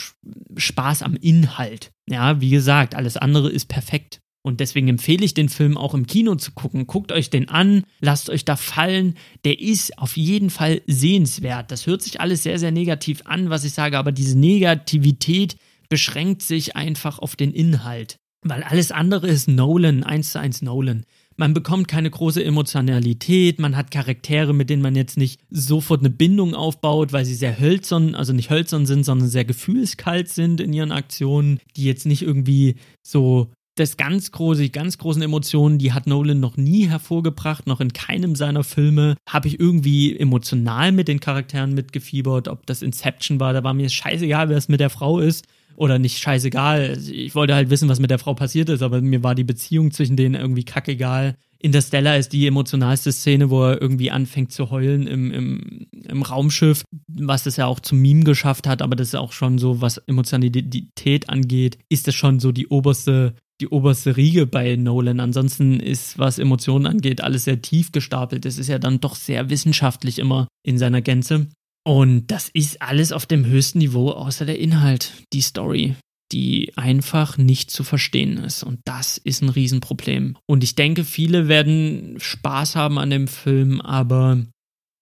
S1: Spaß am Inhalt? Ja, wie gesagt, alles andere ist perfekt. Und deswegen empfehle ich den Film auch im Kino zu gucken. Guckt euch den an, lasst euch da fallen. Der ist auf jeden Fall sehenswert. Das hört sich alles sehr, sehr negativ an, was ich sage, aber diese Negativität beschränkt sich einfach auf den Inhalt. Weil alles andere ist Nolan, eins zu eins Nolan. Man bekommt keine große Emotionalität, man hat Charaktere, mit denen man jetzt nicht sofort eine Bindung aufbaut, weil sie sehr hölzern, also nicht hölzern sind, sondern sehr gefühlskalt sind in ihren Aktionen, die jetzt nicht irgendwie so das ganz große, die ganz großen Emotionen, die hat Nolan noch nie hervorgebracht, noch in keinem seiner Filme. Habe ich irgendwie emotional mit den Charakteren mitgefiebert, ob das Inception war, da war mir scheißegal, wer es mit der Frau ist oder nicht scheißegal. Ich wollte halt wissen, was mit der Frau passiert ist, aber mir war die Beziehung zwischen denen irgendwie kackegal. Interstellar ist die emotionalste Szene, wo er irgendwie anfängt zu heulen im, im, im Raumschiff, was es ja auch zum Meme geschafft hat, aber das ist auch schon so, was Emotionalität angeht, ist das schon so die oberste die oberste Riege bei Nolan. Ansonsten ist, was Emotionen angeht, alles sehr tief gestapelt. Es ist ja dann doch sehr wissenschaftlich immer in seiner Gänze. Und das ist alles auf dem höchsten Niveau, außer der Inhalt, die Story. die einfach nicht zu verstehen ist. Und das ist ein Riesenproblem. Und ich denke, viele werden Spaß haben an dem Film, aber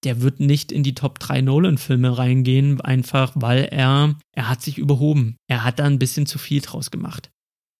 S1: der wird nicht in die Top 3 Nolan-Filme reingehen, einfach weil er, er hat sich überhoben. Er hat da ein bisschen zu viel draus gemacht.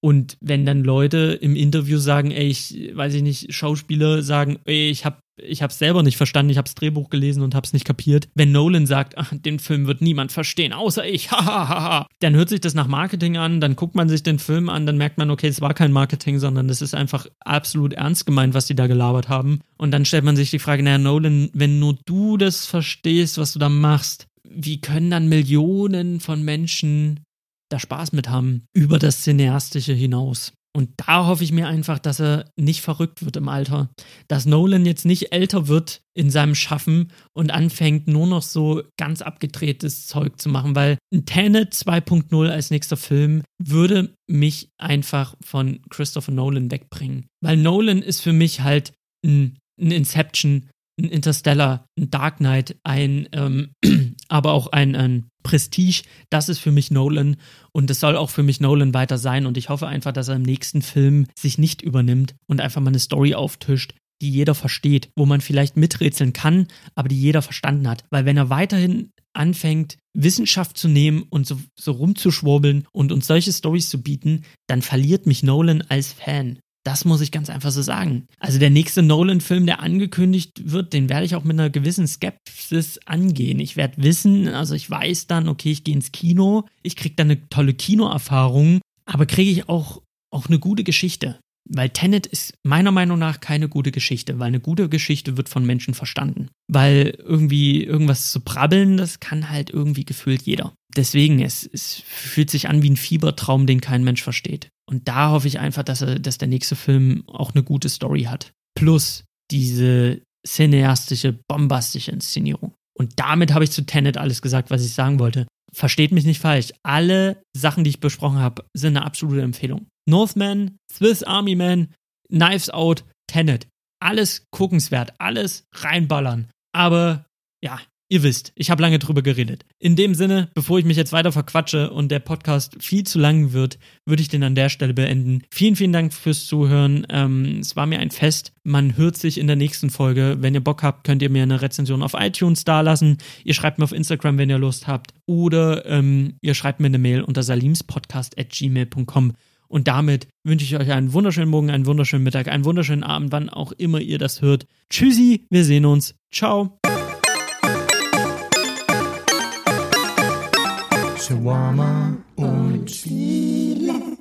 S1: Und wenn dann Leute im Interview sagen, ey, ich weiß ich nicht, Schauspieler sagen, ey, ich hab ich habe es selber nicht verstanden, ich habe das Drehbuch gelesen und habe es nicht kapiert. Wenn Nolan sagt, ach, den Film wird niemand verstehen, außer ich, (laughs) hahaha, dann hört sich das nach Marketing an, dann guckt man sich den Film an, dann merkt man, okay, es war kein Marketing, sondern das ist einfach absolut ernst gemeint, was die da gelabert haben. Und dann stellt man sich die Frage, naja, Nolan, wenn nur du das verstehst, was du da machst, wie können dann Millionen von Menschen da Spaß mit haben über das Cineastische hinaus? Und da hoffe ich mir einfach, dass er nicht verrückt wird im Alter. Dass Nolan jetzt nicht älter wird in seinem Schaffen und anfängt nur noch so ganz abgedrehtes Zeug zu machen, weil ein Tenet 2.0 als nächster Film würde mich einfach von Christopher Nolan wegbringen. Weil Nolan ist für mich halt ein, ein Inception, ein Interstellar, ein Dark Knight, ein, ähm, (clears throat) aber auch ein, ein Prestige. Das ist für mich Nolan und es soll auch für mich Nolan weiter sein. Und ich hoffe einfach, dass er im nächsten Film sich nicht übernimmt und einfach mal eine Story auftischt, die jeder versteht, wo man vielleicht miträtseln kann, aber die jeder verstanden hat. Weil wenn er weiterhin anfängt, Wissenschaft zu nehmen und so, so rumzuschwurbeln und uns solche Stories zu bieten, dann verliert mich Nolan als Fan. Das muss ich ganz einfach so sagen. Also der nächste Nolan-Film, der angekündigt wird, den werde ich auch mit einer gewissen Skepsis angehen. Ich werde wissen, also ich weiß dann, okay, ich gehe ins Kino, ich kriege dann eine tolle Kinoerfahrung, aber kriege ich auch, auch eine gute Geschichte. Weil Tenet ist meiner Meinung nach keine gute Geschichte, weil eine gute Geschichte wird von Menschen verstanden. Weil irgendwie irgendwas zu brabbeln, das kann halt irgendwie gefühlt jeder. Deswegen, es, es fühlt sich an wie ein Fiebertraum, den kein Mensch versteht. Und da hoffe ich einfach, dass, er, dass der nächste Film auch eine gute Story hat. Plus diese cineastische, bombastische Inszenierung. Und damit habe ich zu Tenet alles gesagt, was ich sagen wollte. Versteht mich nicht falsch. Alle Sachen, die ich besprochen habe, sind eine absolute Empfehlung. Northman, Swiss Army Man, Knives Out, Tenet. Alles guckenswert, alles reinballern. Aber ja, Ihr wisst, ich habe lange drüber geredet. In dem Sinne, bevor ich mich jetzt weiter verquatsche und der Podcast viel zu lang wird, würde ich den an der Stelle beenden. Vielen, vielen Dank fürs Zuhören. Ähm, es war mir ein Fest. Man hört sich in der nächsten Folge. Wenn ihr Bock habt, könnt ihr mir eine Rezension auf iTunes dalassen. Ihr schreibt mir auf Instagram, wenn ihr Lust habt. Oder ähm, ihr schreibt mir eine Mail unter salimspodcast.gmail.com. Und damit wünsche ich euch einen wunderschönen Morgen, einen wunderschönen Mittag, einen wunderschönen Abend, wann auch immer ihr das hört. Tschüssi, wir sehen uns. Ciao. Shawarma und Lila.